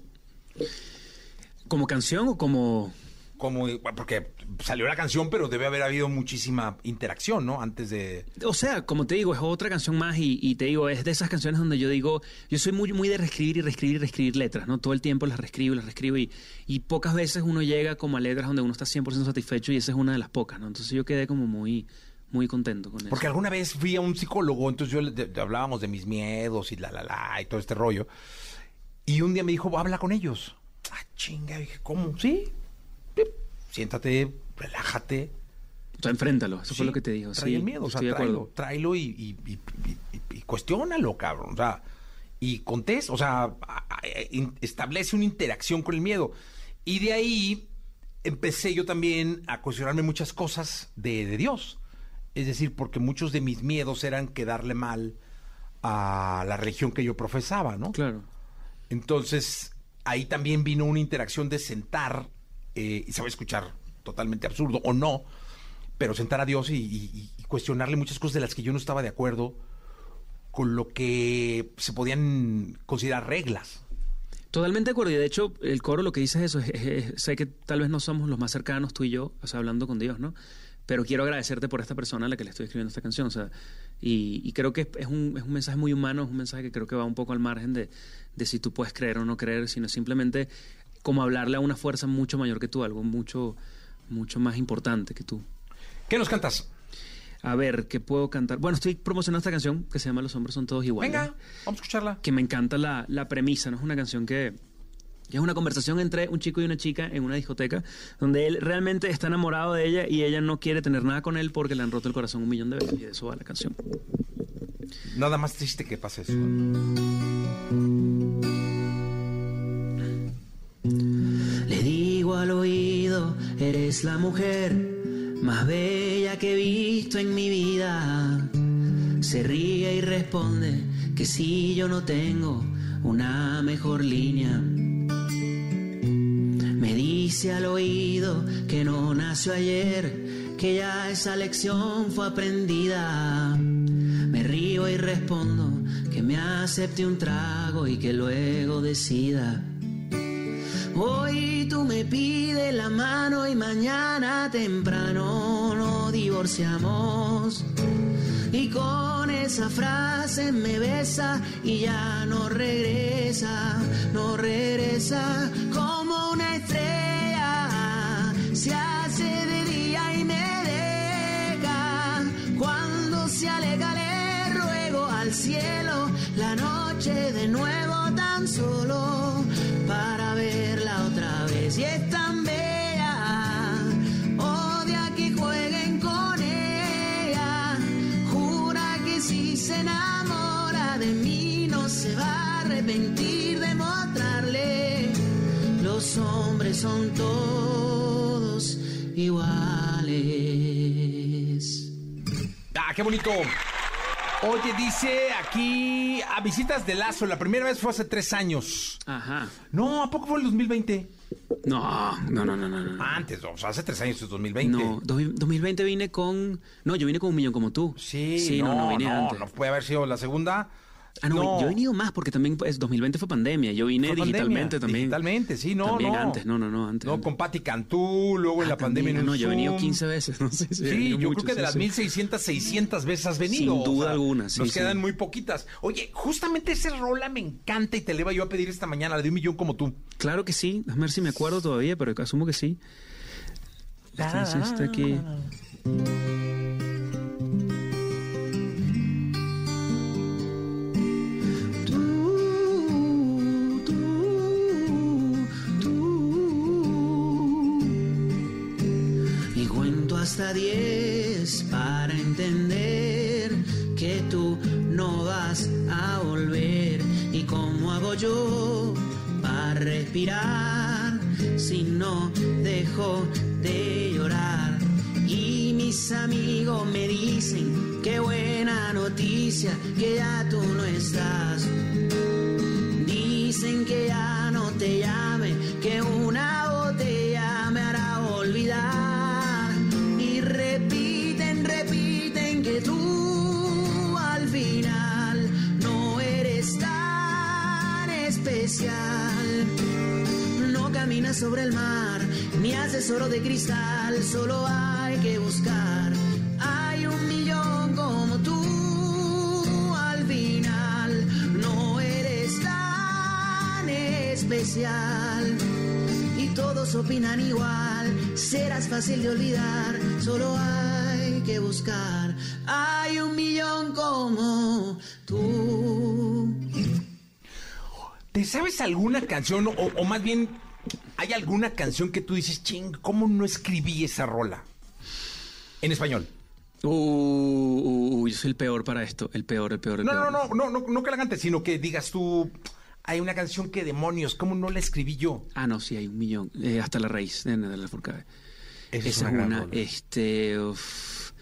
¿Como canción o como...? Como, porque salió la canción, pero debe haber habido muchísima interacción, ¿no? Antes de... O sea, como te digo, es otra canción más y, y te digo, es de esas canciones donde yo digo, yo soy muy, muy de reescribir y reescribir y reescribir letras, ¿no? Todo el tiempo las reescribo y las reescribo y, y pocas veces uno llega como a letras donde uno está 100% satisfecho y esa es una de las pocas, ¿no? Entonces yo quedé como muy, muy contento con eso. Porque alguna vez fui a un psicólogo, entonces yo de- hablábamos de mis miedos y la, la, la, y todo este rollo. Y un día me dijo, habla con ellos. Ah, chinga, dije, ¿cómo? Sí. Siéntate, relájate. O sea, enfréntalo, eso Sí, fue lo que te dijo. Trae sí, el miedo, o sea, tráelo, tráelo y, y, y, y- cuestiónalo, cabrón. O sea, y contesta, o sea, establece una interacción con el miedo. Y de ahí empecé yo también a cuestionarme muchas cosas de, de Dios. Es decir, porque muchos de mis miedos eran quedarle mal a la religión que yo profesaba, ¿no? Claro. Entonces, ahí también vino una interacción de sentar, eh, y se escuchar totalmente absurdo o no, pero sentar a Dios y, cuestionarle muchas cosas de las que yo no estaba de acuerdo con lo que se podían considerar reglas. Totalmente de acuerdo. Y de hecho, el coro lo que dice es eso. es- (laughs) es- es- sé que tal vez no somos los más cercanos, tú y yo, o sea, hablando con Dios, ¿no? Pero quiero agradecerte por esta persona a la que le estoy escribiendo esta canción. O sea, y, creo que es un, es un mensaje muy humano, es un mensaje que creo que va un poco al margen de, de si tú puedes creer o no creer, sino simplemente como hablarle a una fuerza mucho mayor que tú, algo mucho, mucho más importante que tú. ¿Qué nos cantas? A ver, ¿qué puedo cantar? Bueno, estoy promocionando esta canción que se llama Los hombres son todos iguales. Venga, vamos a escucharla. Que me encanta la, la premisa, ¿no? Es una canción que, que es una conversación entre un chico y una chica en una discoteca, donde él realmente está enamorado de ella y ella no quiere tener nada con él porque le han roto el corazón un millón de veces. Y de eso va la canción. Nada más triste que pase eso. Le digo al oído, eres la mujer más bella que he visto en mi vida. Se ríe y responde que si yo no tengo una mejor línea. Me dice al oído que no nació ayer, que ya esa lección fue aprendida. Me río y respondo que me acepte un trago y que luego decida. Hoy tú me pides la mano y mañana temprano nos divorciamos. Y con esa frase me besa y ya no regresa, no regresa como una estrella. Se hace de día y me deja. Cuando se alega le ruego al cielo la noche de nuevo tan solo para Y es tan bella, odia que jueguen con ella. Jura que si se enamora de mí no se va a arrepentir de mostrarle. Los hombres son todos iguales. Ah, qué bonito. Oye, dice aquí a visitas de Lazo. La primera vez fue hace tres años. Ajá. No, ¿a poco fue el 2020? No, no, no, no, no. no. Antes, o sea, hace tres años es 2020. No, dos- 2020 vine con... No, yo vine con un millón como tú. Sí, Sí, no, no, vine antes. no puede haber sido la segunda. Ah, no, yo he venido más porque también pues, 2020 fue pandemia. Yo vine Fue pandemia, digitalmente también. Digitalmente, sí, no, También no. antes, no, no, no, antes. No, con Pati Cantú, luego en la Ah, pandemia en también, un no, yo he venido Zoom. 15 veces, (laughs) no sé si he Sí, yo mucho, creo que de las sí. 1600, 600 veces has venido. Sin duda alguna, sí, Nos sí. quedan muy poquitas. Oye, justamente esa rola me encanta y te la iba yo a pedir esta mañana, la de un millón como tú. Claro que sí, déjame ver si me acuerdo todavía, pero asumo que sí. Canción está aquí. 10 para entender que tú no vas a volver. ¿Y cómo hago yo para respirar si no dejo de llorar? Y mis amigos me dicen, qué buena noticia, que ya tú no estás. Dicen que ya no te llame, Sobre el mar, ni haces oro de cristal, solo hay que buscar. Hay un millón como tú al final, no eres tan especial. Y todos opinan igual, serás fácil de olvidar, solo hay que buscar. Hay un millón como tú. ¿Te sabes alguna canción o más bien hay alguna canción que tú dices, ching, ¿cómo no escribí esa rola? En español. Uh, yo soy el peor para esto, el peor, el peor, el No, peor. no, no, no, no, no que la cantes, sino que digas tú, hay una canción que demonios, ¿cómo no la escribí yo? Ah, no, sí, hay un millón. Eh, hasta la raíz de Lafourcade. Esa es Esa es una una, este... uf,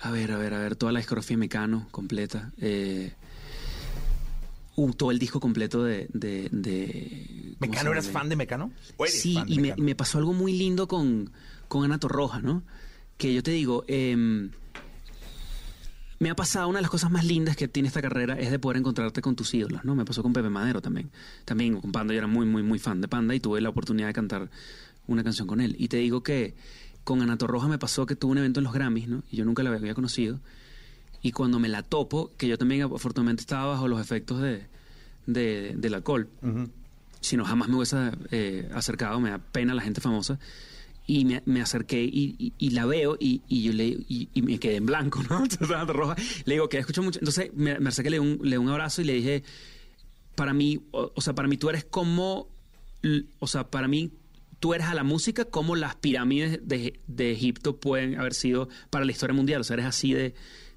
a ver, a ver, a ver, toda la discografía de Mecano completa. Eh, uh, todo el disco completo de... de, de ¿cómo se ¿Mecano eras fan de Mecano? ¿O eres Sí, y me, Mecano? me pasó algo muy lindo con, con Ana Torroja, ¿no? Que yo te digo, em, me ha pasado una de las cosas más lindas que tiene esta carrera es de poder encontrarte con tus ídolos, ¿no? Me pasó con Pepe Madero también. También con Panda, yo era muy, muy, muy fan de Panda y tuve la oportunidad de cantar una canción con él. Y te digo que con Ana Torroja me pasó que tuve un evento en los Grammys, ¿no? Y yo nunca la había conocido. Y cuando me la topo, que yo también afortunadamente estaba bajo los efectos de, de- del alcohol, si no jamás me hubiese eh, acercado, me da pena la gente famosa. Y me, me acerqué y, y- y la veo y, y yo le y, me quedé en blanco, ¿no? (laughs) Roja, le digo que escucho mucho. Entonces me, me acerqué, le di un, le di un abrazo y le dije, para mí, o, o sea, para mí tú eres como, o sea, para mí tú eres a la música como las pirámides de, de Egipto pueden haber sido para la historia mundial. O sea, eres así de,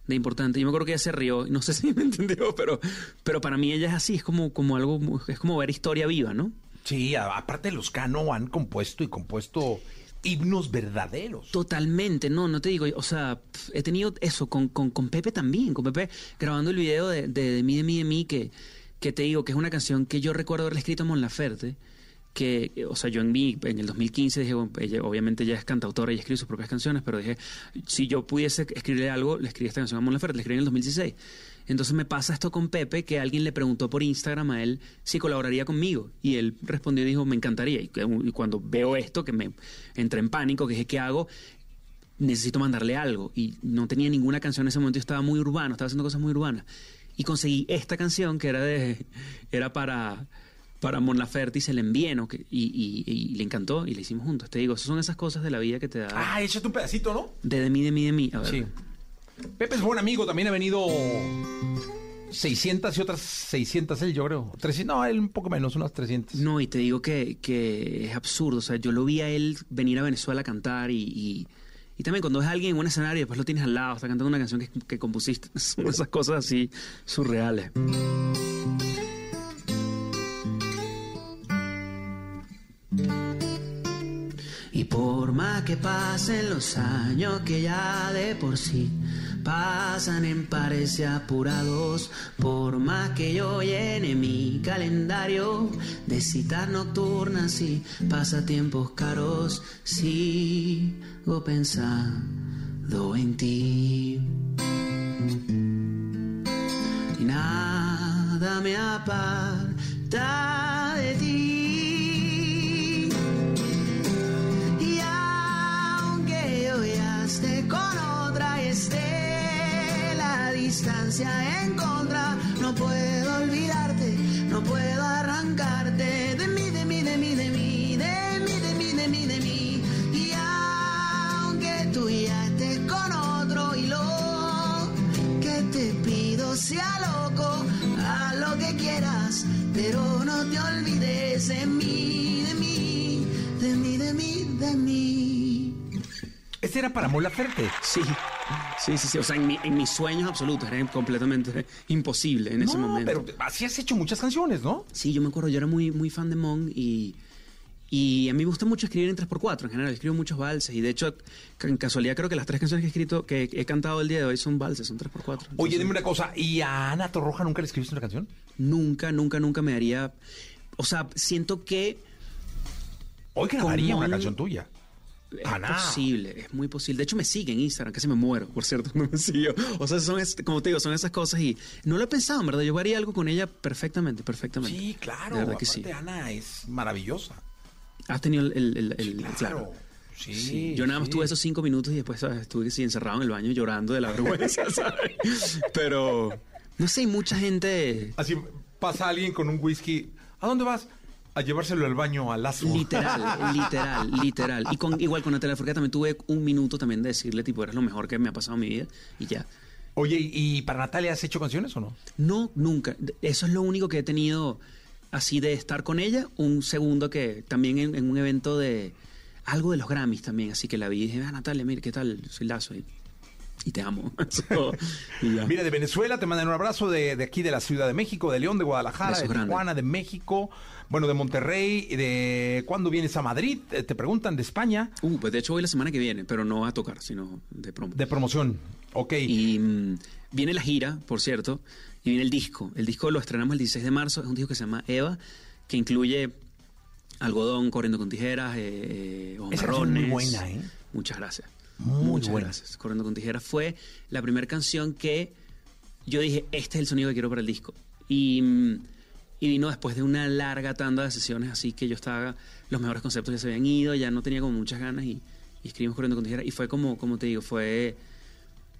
de importante. Yo me acuerdo que ella se rió, no sé (laughs) si me entendió, pero, pero para mí ella es así, es como, como algo, es como ver historia viva, ¿no? Sí, aparte los Cano han compuesto y compuesto himnos verdaderos. Totalmente, no, no te digo, o sea, he tenido eso con, con, con Pepe también, con Pepe grabando el video de, de, de mí, de mí, de mí, que, que te digo que es una canción que yo recuerdo haberle escrito a Mon Laferte, que, o sea, yo en mí, en el 2015 dije, bueno, ella, obviamente ella es cantautora y escribe sus propias canciones, pero dije, si yo pudiese escribirle algo, le escribí esta canción a Mon Laferte, le escribí en el 2016. Entonces me pasa esto con Pepe, que alguien le preguntó por Instagram a él si colaboraría conmigo. Y él respondió y dijo, me encantaría. Y, y cuando veo esto, que me entré en pánico, que dije, ¿qué hago? Necesito mandarle algo. Y no tenía ninguna canción en ese momento, yo estaba muy urbano, estaba haciendo cosas muy urbanas. Y conseguí esta canción que era de era para para Mon Laferte y se la envié, ¿no? Que- y, y- y le encantó y le hicimos juntos. Te digo, esas son esas cosas de la vida que te da Ah, échate un pedacito, ¿no? de, de mí, de mí, de mí. A ver. Sí. Pepe es buen amigo, también ha venido 600 y otras 600 él, yo creo. 300, no, él un poco menos, unas 300. No, y te digo que, que es absurdo. O sea, yo lo vi a él venir a Venezuela a cantar y, y, y también cuando ves a alguien en un escenario y después lo tienes al lado, está cantando una canción que, que compusiste. (laughs) Son esas cosas así surreales. Pasen los años que ya de por sí pasan en pares apurados. Por más que yo llene mi calendario de citas nocturnas y pasatiempos caros, sigo pensando en ti. Y nada me aparta de ti. Distancia en contra, no puedo olvidarte, no puedo arrancarte de mí, de mí, de mí, de mí, de mí, de mí, de mí, de mí. Y aunque tú ya estés con otro y lo que te pido sea loco, haz lo que quieras, pero no te olvides de mí, de mí, de mí, de mí, de mí. Este era para Mola Ferte. Sí, sí, sí, sí. O sea, en, mi- en mis sueños absolutos era completamente imposible en ese momento. pero así has hecho muchas canciones, ¿no? Sí, yo me acuerdo, yo era muy, muy fan de Mon y, y a mí me gusta mucho escribir en 3x4 en general. Escribo muchos valses y de hecho, en casualidad creo que las tres canciones que he escrito, que he cantado el día de hoy son valses, son 3x4. Oye, dime una cosa, ¿y a Ana Torroja nunca le escribiste una canción? Nunca, nunca, nunca me daría... O sea, siento que... Hoy grabaría una canción tuya. Es Ana. posible, es muy posible. De hecho, me sigue en Instagram, casi me muero, por cierto, (laughs) no me siguió. O sea, son, es- como te digo, son esas cosas y no lo he pensado, en verdad. Yo haría algo con ella perfectamente, perfectamente. Sí, claro. De verdad que sí. Ana es maravillosa. Has tenido el... el- el- el- claro. claro. Sí, Sí, Yo nada más sí. tuve esos cinco minutos y después ¿sabes? estuve así encerrado en el baño llorando de la vergüenza, (laughs) ¿sabes? Pero, no sé, hay mucha gente... Así pasa alguien con un whisky. ¿A dónde vas? A llevárselo al baño a Lazo. Literal, (laughs) literal, literal. Y con, igual con Natalia Forqué también tuve un minuto también de decirle, tipo, eres lo mejor que me ha pasado en mi vida y ya. Oye, ¿y para Natalia has hecho canciones o no? No, nunca. Eso es lo único que he tenido así de estar con ella. Un segundo que también en, en un evento de algo de los Grammys también. Así que la vi y dije, ah, Natalia, mira, ¿qué tal? Soy Lazo y, y te amo. (laughs) So, y. Mira, de Venezuela te mandan un abrazo de, de aquí de la Ciudad de México, de León, de Guadalajara, de grande. Tijuana, de México, bueno, de Monterrey, de ¿cuándo vienes a Madrid? Eh, Te preguntan de España. Uh, pues de hecho voy la semana que viene, pero no a tocar, sino de promo. De promoción, ok. Y mm, viene la gira, por cierto, y viene el disco. El disco lo estrenamos el 16 de marzo, es un disco que se llama Eva, que incluye algodón, corriendo con tijeras, eh, canción es muy buena, ¿eh? Muchas gracias. Muchas buena. gracias. Corriendo con tijeras fue la primera canción que yo dije, este es el sonido que quiero para el disco. Y, mm, y vino después de una larga tanda de sesiones, así que yo estaba, los mejores conceptos ya se habían ido, ya no tenía como muchas ganas y, y escribimos Corriendo con tijeras. Y fue como, como te digo, fue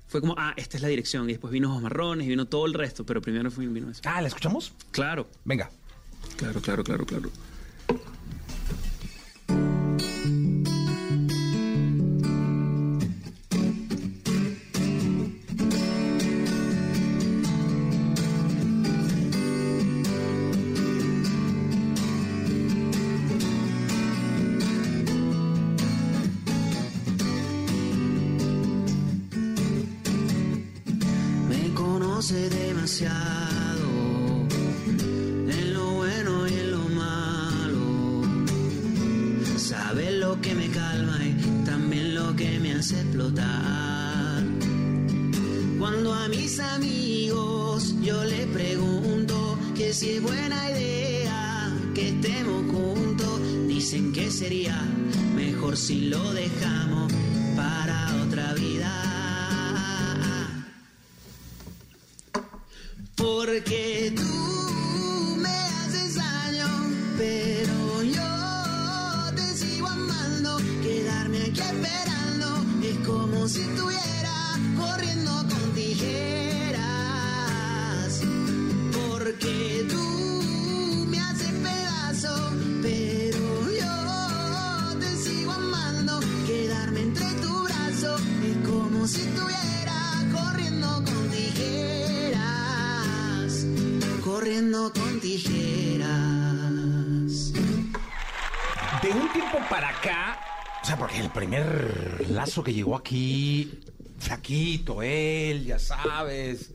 fue como, ah, esta es la dirección. Y después vino Ojos Marrones y vino todo el resto, pero primero fue, vino eso. Ah, ¿la escuchamos? Claro. Venga. Claro, claro, claro, claro. Si lo primer lazo que llegó aquí, flaquito, él, ya sabes.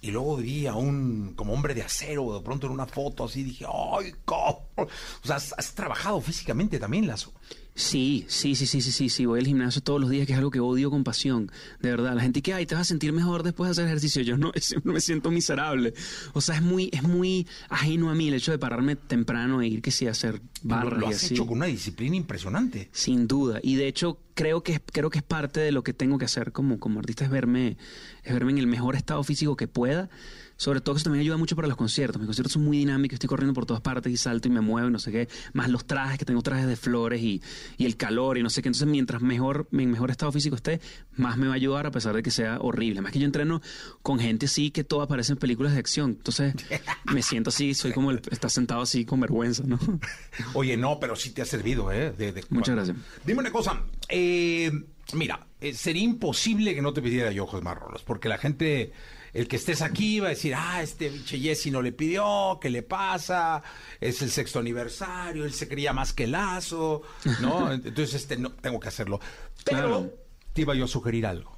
Y luego vi a un como hombre de acero, de pronto en una foto así, dije, ¡ay, cómo! O sea, has, has trabajado físicamente también, Lazo. Sí, sí, sí, sí, sí, sí, sí, voy al gimnasio todos los días, que es algo que odio con pasión, de verdad. La gente que, ay, te vas a sentir mejor después de hacer ejercicio, yo no, siempre me siento miserable. O sea, es muy, es muy ajeno a mí el hecho de pararme temprano e ir que sí a hacer barras Lo has así. hecho con una disciplina impresionante. Sin duda. Y de hecho, creo que, es- creo que es parte de lo que tengo que hacer como, como artista, es verme, es verme en el mejor estado físico que pueda. Sobre todo que eso también ayuda mucho para los conciertos. Mis conciertos son muy dinámicos, estoy corriendo por todas partes y salto y me muevo y no sé qué. Más los trajes, que tengo trajes de flores y, y el calor y no sé qué. Entonces, mientras mejor, en mejor estado físico esté, más me va a ayudar a pesar de que sea horrible. Más que yo entreno con gente así que todo aparece en películas de acción. Entonces, (laughs) me siento así, soy como el, está sentado así con vergüenza, ¿no? (laughs) Oye, no, pero sí te ha servido, ¿eh? De- de- Muchas gracias. Dime una cosa. eh, mira, eh, sería imposible que no te pidiera yo ojos marrones, porque la gente, el que estés aquí va a decir, ah, este biche Jesse no le pidió, ¿qué le pasa? Es el sexto aniversario, él se creía más que Lazo, ¿no? (laughs) Entonces, este, no, tengo que hacerlo. Pero te iba yo a sugerir algo.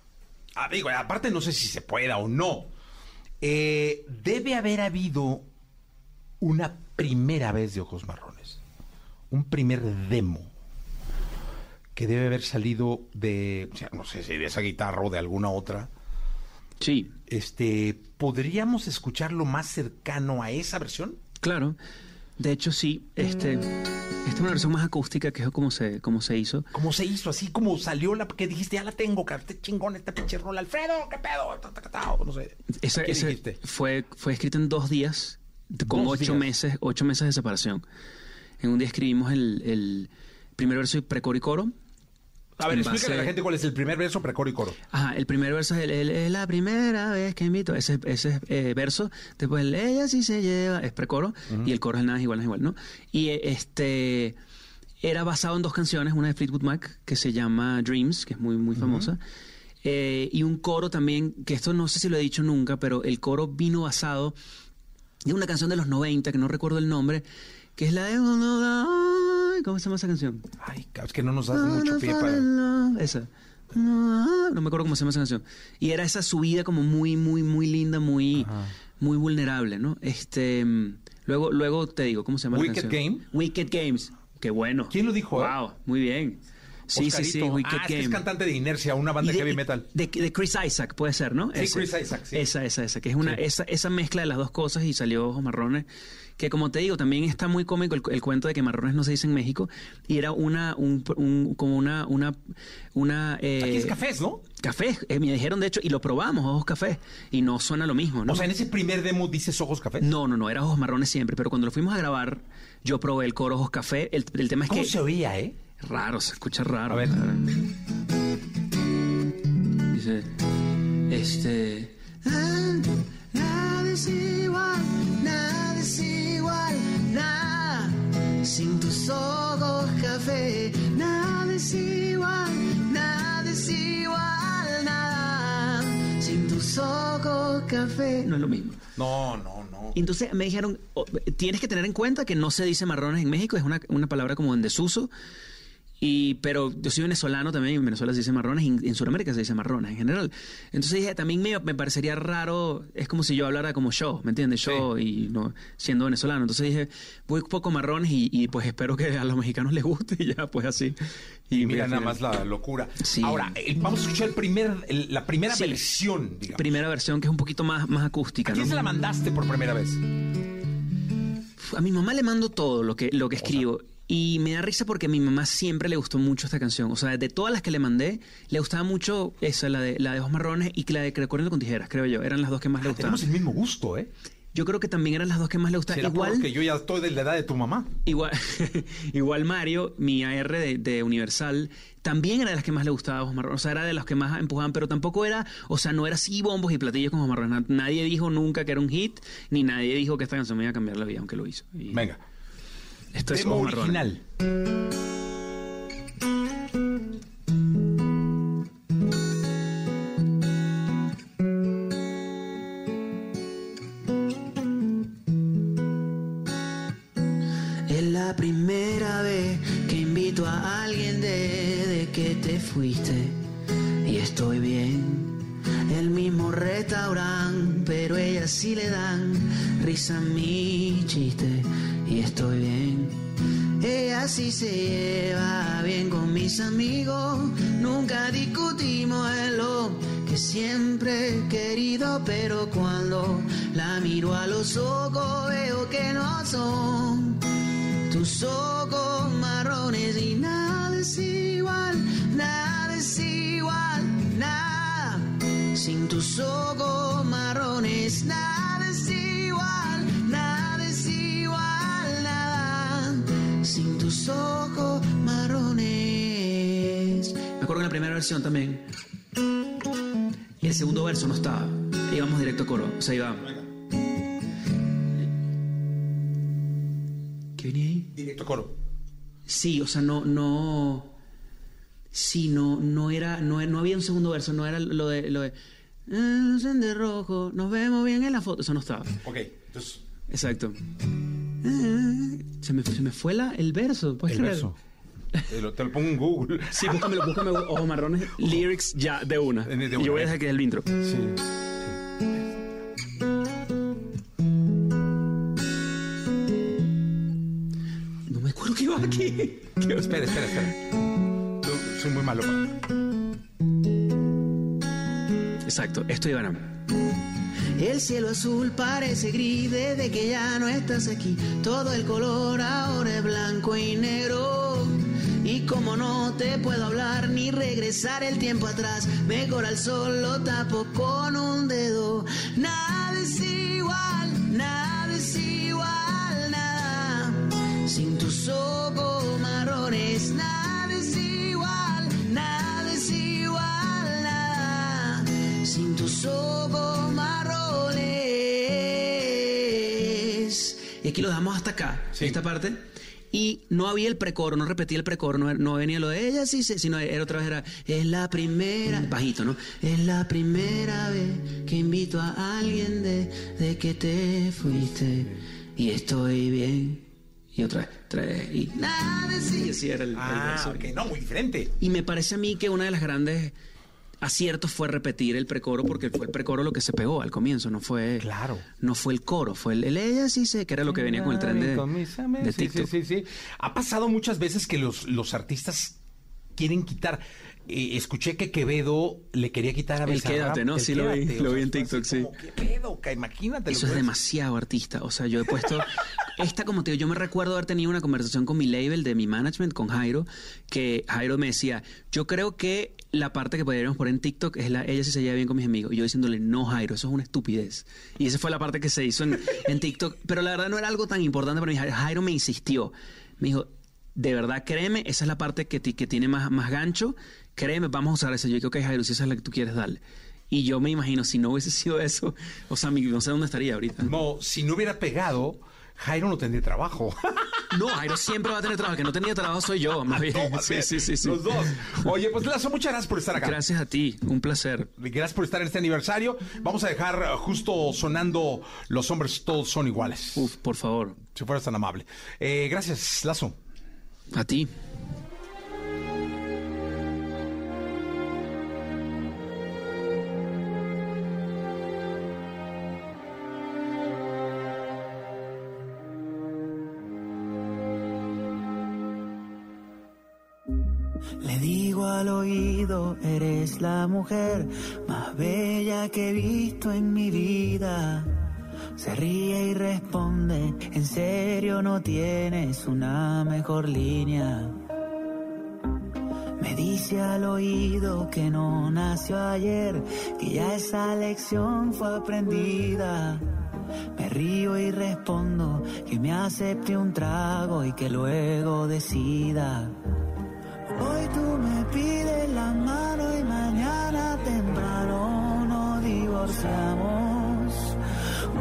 Ah, digo, aparte no sé si se pueda o no. Eh, debe haber habido una primera vez de ojos marrones. Un primer demo que debe haber salido de, o sea, no sé si de esa guitarra o de alguna otra. Sí. Este, ¿podríamos escucharlo más cercano a esa versión? Claro. De hecho, sí. Este, esta es una versión más acústica, que es como se, como se hizo. ¿Cómo se hizo? Así como salió la que dijiste, ya la tengo, que este chingón, esta pinche rola, Alfredo, ¿qué pedo? No sé. Esa- ¿Qué ese dijiste? fue, fue escrita en dos días, con Dos ocho días. meses, ocho meses de separación. En un día escribimos el, el primer verso y precoro y coro. A ver, explícale a la gente cuál es el primer verso, precoro y coro. Ajá, el primer verso es, el, el- es la primera vez que invito, ese, ese eh, verso, después el ella sí se lleva, es precoro, y el coro es nada es igual, nada es igual, ¿no? Y eh, este era basado en dos canciones, una de Fleetwood Mac que se llama Dreams, que es muy, muy famosa, eh, y un coro también, que esto no sé si lo he dicho nunca, pero el coro vino basado de una canción de los 90, que no recuerdo el nombre, que es la de... ¿Cómo se llama esa canción? Ay, es que no nos das mucho pie para... Esa. No me acuerdo cómo se llama esa canción. Y era esa subida como muy, muy, muy linda, muy, muy vulnerable, ¿no? Este, luego, luego te digo, ¿cómo se llama Wicked la canción? Game. Wicked Games. Qué bueno. ¿Quién lo dijo? Wow, muy bien. Sí, sí, sí. Wicked ah, es que Game. es cantante de Inercia, una banda de heavy metal. De, de Chris Isaac, puede ser, ¿no? Sí, Chris Isaac, sí. Esa, esa, esa, que es una, Sí. esa, esa mezcla de las dos cosas y salió Ojos Marrones, que como te digo, también está muy cómico el, el cuento de que marrones no se dice en México, y era una, un, un- como una, una, una... eh, Aquí es cafés, ¿no? Café, eh, me dijeron de hecho, y lo probamos, ojos café, y no suena lo mismo, ¿no? O sea, en ese primer demo dices ojos café. No, no, no, era ojos marrones siempre, pero cuando lo fuimos a grabar, yo probé el coro ojos café, el, el tema es ¿Cómo que... se oía, eh? Raro, se escucha raro. A ver. Dice, este... "Ah, Nada es igual, nada es igual, nada, sin tus ojos café, nada es igual, nada es igual, nada, sin tus ojos café. No es lo mismo. No, no, no. Entonces me dijeron, "Oh, tienes que tener en cuenta que no se dice marrones en México, es una, una palabra como en desuso. Y, pero yo soy venezolano también, en Venezuela se dice marrones, y en, Sudamérica se dice marrones en general. Entonces dije, también me, me parecería raro, es como si yo hablara como yo, ¿me entiendes? Yo y no siendo venezolano. Entonces dije, voy un poco marrones y, y, pues espero que a los mexicanos les guste (laughs) y ya, pues así. Y mira nada más la locura. Sí. Ahora, eh, vamos a escuchar el primer, el- la primera Sí. versión, digamos. Primera versión que es un poquito más, más acústica. ¿A quién ¿no? se la mandaste por primera vez? A mi mamá le mando todo lo que, lo que escribo. Y me da risa porque a mi mamá siempre le gustó mucho esta canción. O sea, de todas las que le mandé, le gustaba mucho esa, la de, la de Ojos Marrones y que la de Corriendo con Tijeras, creo yo. Eran las dos que más le gustaban. Ah, Tenemos el mismo gusto, ¿eh? Yo creo que también eran las dos que más le gustaban. Igual, porque yo ya estoy de la edad de tu mamá. igual, (laughs) igual Mario, mi AR de, de Universal, también era de las que más le gustaba Ojos Marrones. O sea, era de las que más empujaban, pero tampoco era, o sea, no era así bombos y platillos con Ojos Marrones. Na- Nadie dijo nunca que era un hit, ni nadie dijo que esta canción me iba a cambiar la vida, aunque lo hizo. Y Venga. Esto es Marrones. original. Es la primera vez que invito a alguien desde que te fuiste y estoy bien. El mismo restaurante, pero ellas sí le dan risa a mi chiste y estoy bien. Ella sí se lleva bien con mis amigos. Nunca discutimos en lo que siempre he querido, pero cuando la miro a los ojos veo que no son tus ojos marrones y nada es igual, nada es igual. Sin tus ojos marrones, nada es igual, nada es igual, nada. Sin tus ojos marrones. Me acuerdo en la primera versión también. Y el segundo verso no estaba. Íbamos directo a coro. O sea, iba. ¿Qué venía ahí? Directo a coro. Sí, o sea, no, no. Sí, no, no era, no, no había un segundo verso, no era lo de, lo de. "Ah, de rojo, nos vemos bien en la foto. Eso no estaba. Ok, entonces. Exacto. Ah, Se me, se me fue la, el verso. ¿puedes El creer? verso. Te lo, te lo pongo en Google. (laughs) Sí, búscamelo, búscame ojos marrones, lyrics ya de una. De- de Y yo voy a eh. dejar que es el intro. Sí. No me acuerdo que iba aquí. Espera, espera, espera. Soy muy malo. Exacto, esto iba a. El cielo azul parece gris desde que ya no estás aquí. Todo el color ahora es blanco y negro. Y como no te puedo hablar ni regresar el tiempo atrás, mejor al sol lo tapo con un dedo. Nada es igual, nada es igual, nada. Sin tus ojos marrones, nada tus ojos marrones. Y aquí lo dejamos hasta acá, esta parte. Y no había el precoro, no repetía el precoro, no, no venía lo de ella, sí, sí, sino era otra vez, era, es la primera, bajito, ¿no? Es la primera vez que invito a alguien de, de que te fuiste y estoy bien. Y otra vez, tres, y nada, sí, así era el, el Ah, verso. ok, no, muy diferente. Y me parece a mí que una de las grandes aciertos fue repetir el precoro porque fue el precoro lo que se pegó al comienzo, no fue Claro. no fue el coro, fue el, el ella sí sé que era lo que venía con el tren de, de Sí, TikTok. Sí, sí, sí. Ha pasado muchas veces que los, los artistas quieren quitar. eh, escuché que Quevedo le quería quitar a El Bizarrap quédate, ¿no? el Sí, lo vi, lo vi en TikTok, sí. como, ¿Qué pedo? Imagínate. Eso es demasiado artista. O sea, yo he puesto. (laughs) Esta, como te digo, yo me recuerdo haber tenido una conversación con mi label de mi management, con Jairo, que Jairo me decía: Yo creo que la parte que podríamos poner en TikTok es la ella se lleva bien con mis amigos. Y yo diciéndole: No, Jairo, eso es una estupidez. Y esa fue la parte que se hizo en, TikTok. Pero la verdad no era algo tan importante para mí. Jairo me insistió. Me dijo: De verdad, créeme, esa es la parte que, ti- que tiene más, más gancho. Créeme, vamos a usar esa. Yo digo, ok, Jairo, si esa es la que tú quieres, dale. Y yo me imagino, si no hubiese sido eso, o sea, mi- no sé dónde estaría ahorita. No, si no hubiera pegado, Jairo no tendría trabajo. (laughs) No, Jairo siempre va a tener trabajo. Que no tenía trabajo soy yo, (laughs) más bien. (laughs) Sí, sí, sí, sí. Los dos. Oye, pues Lazo, muchas gracias por estar acá. Gracias a ti, un placer. Gracias por estar en este aniversario. Vamos a dejar eh, justo sonando Los hombres todos son iguales. Uf, por favor. Si fueras tan amable. Eh, gracias, Lazo. A ti. Eres la mujer más bella que he visto en mi vida. Se ríe y responde, en serio no tienes una mejor línea. Me dice al oído que no nació ayer, que ya esa lección fue aprendida. Me río y respondo que me acepte un trago y que luego decida. Hoy tú me pides la mano y mañana temprano nos divorciamos.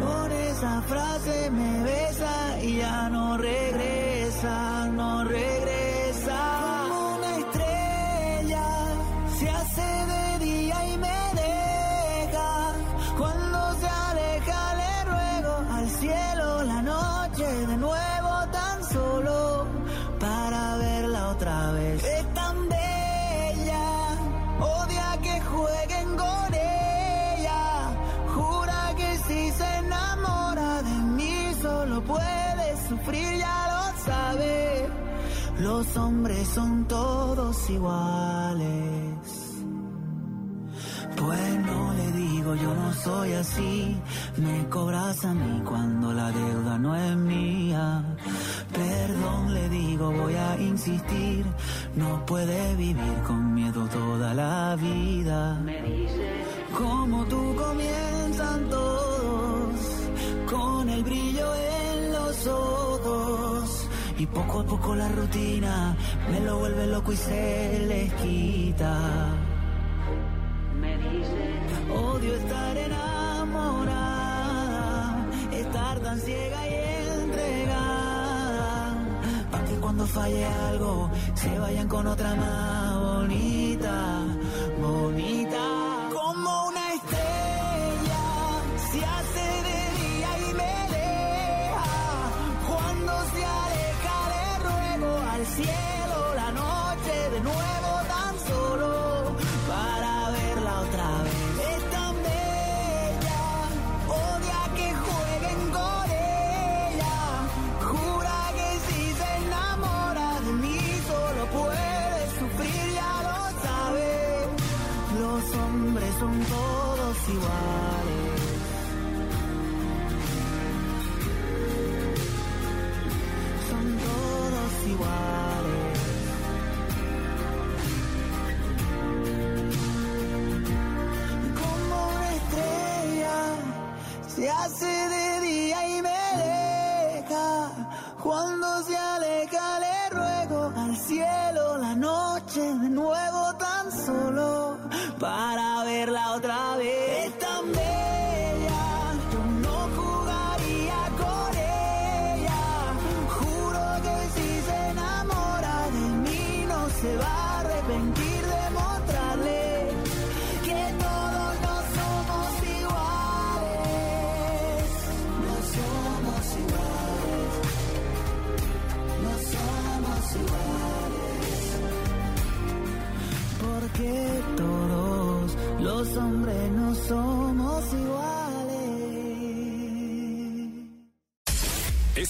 Con esa frase me besa y ya no regresa, no regresa. Los hombres son todos iguales. Pues no le digo, yo no soy así. Me cobras a mí cuando la deuda no es mía. Perdón le digo, voy a insistir. No puede vivir con miedo toda la vida. Como tú comienzan Y poco a poco la rutina me lo vuelve loco y se les quita. Odio estar enamorada, estar tan ciega y entregada. Para que cuando falle algo se vayan con otra más cielo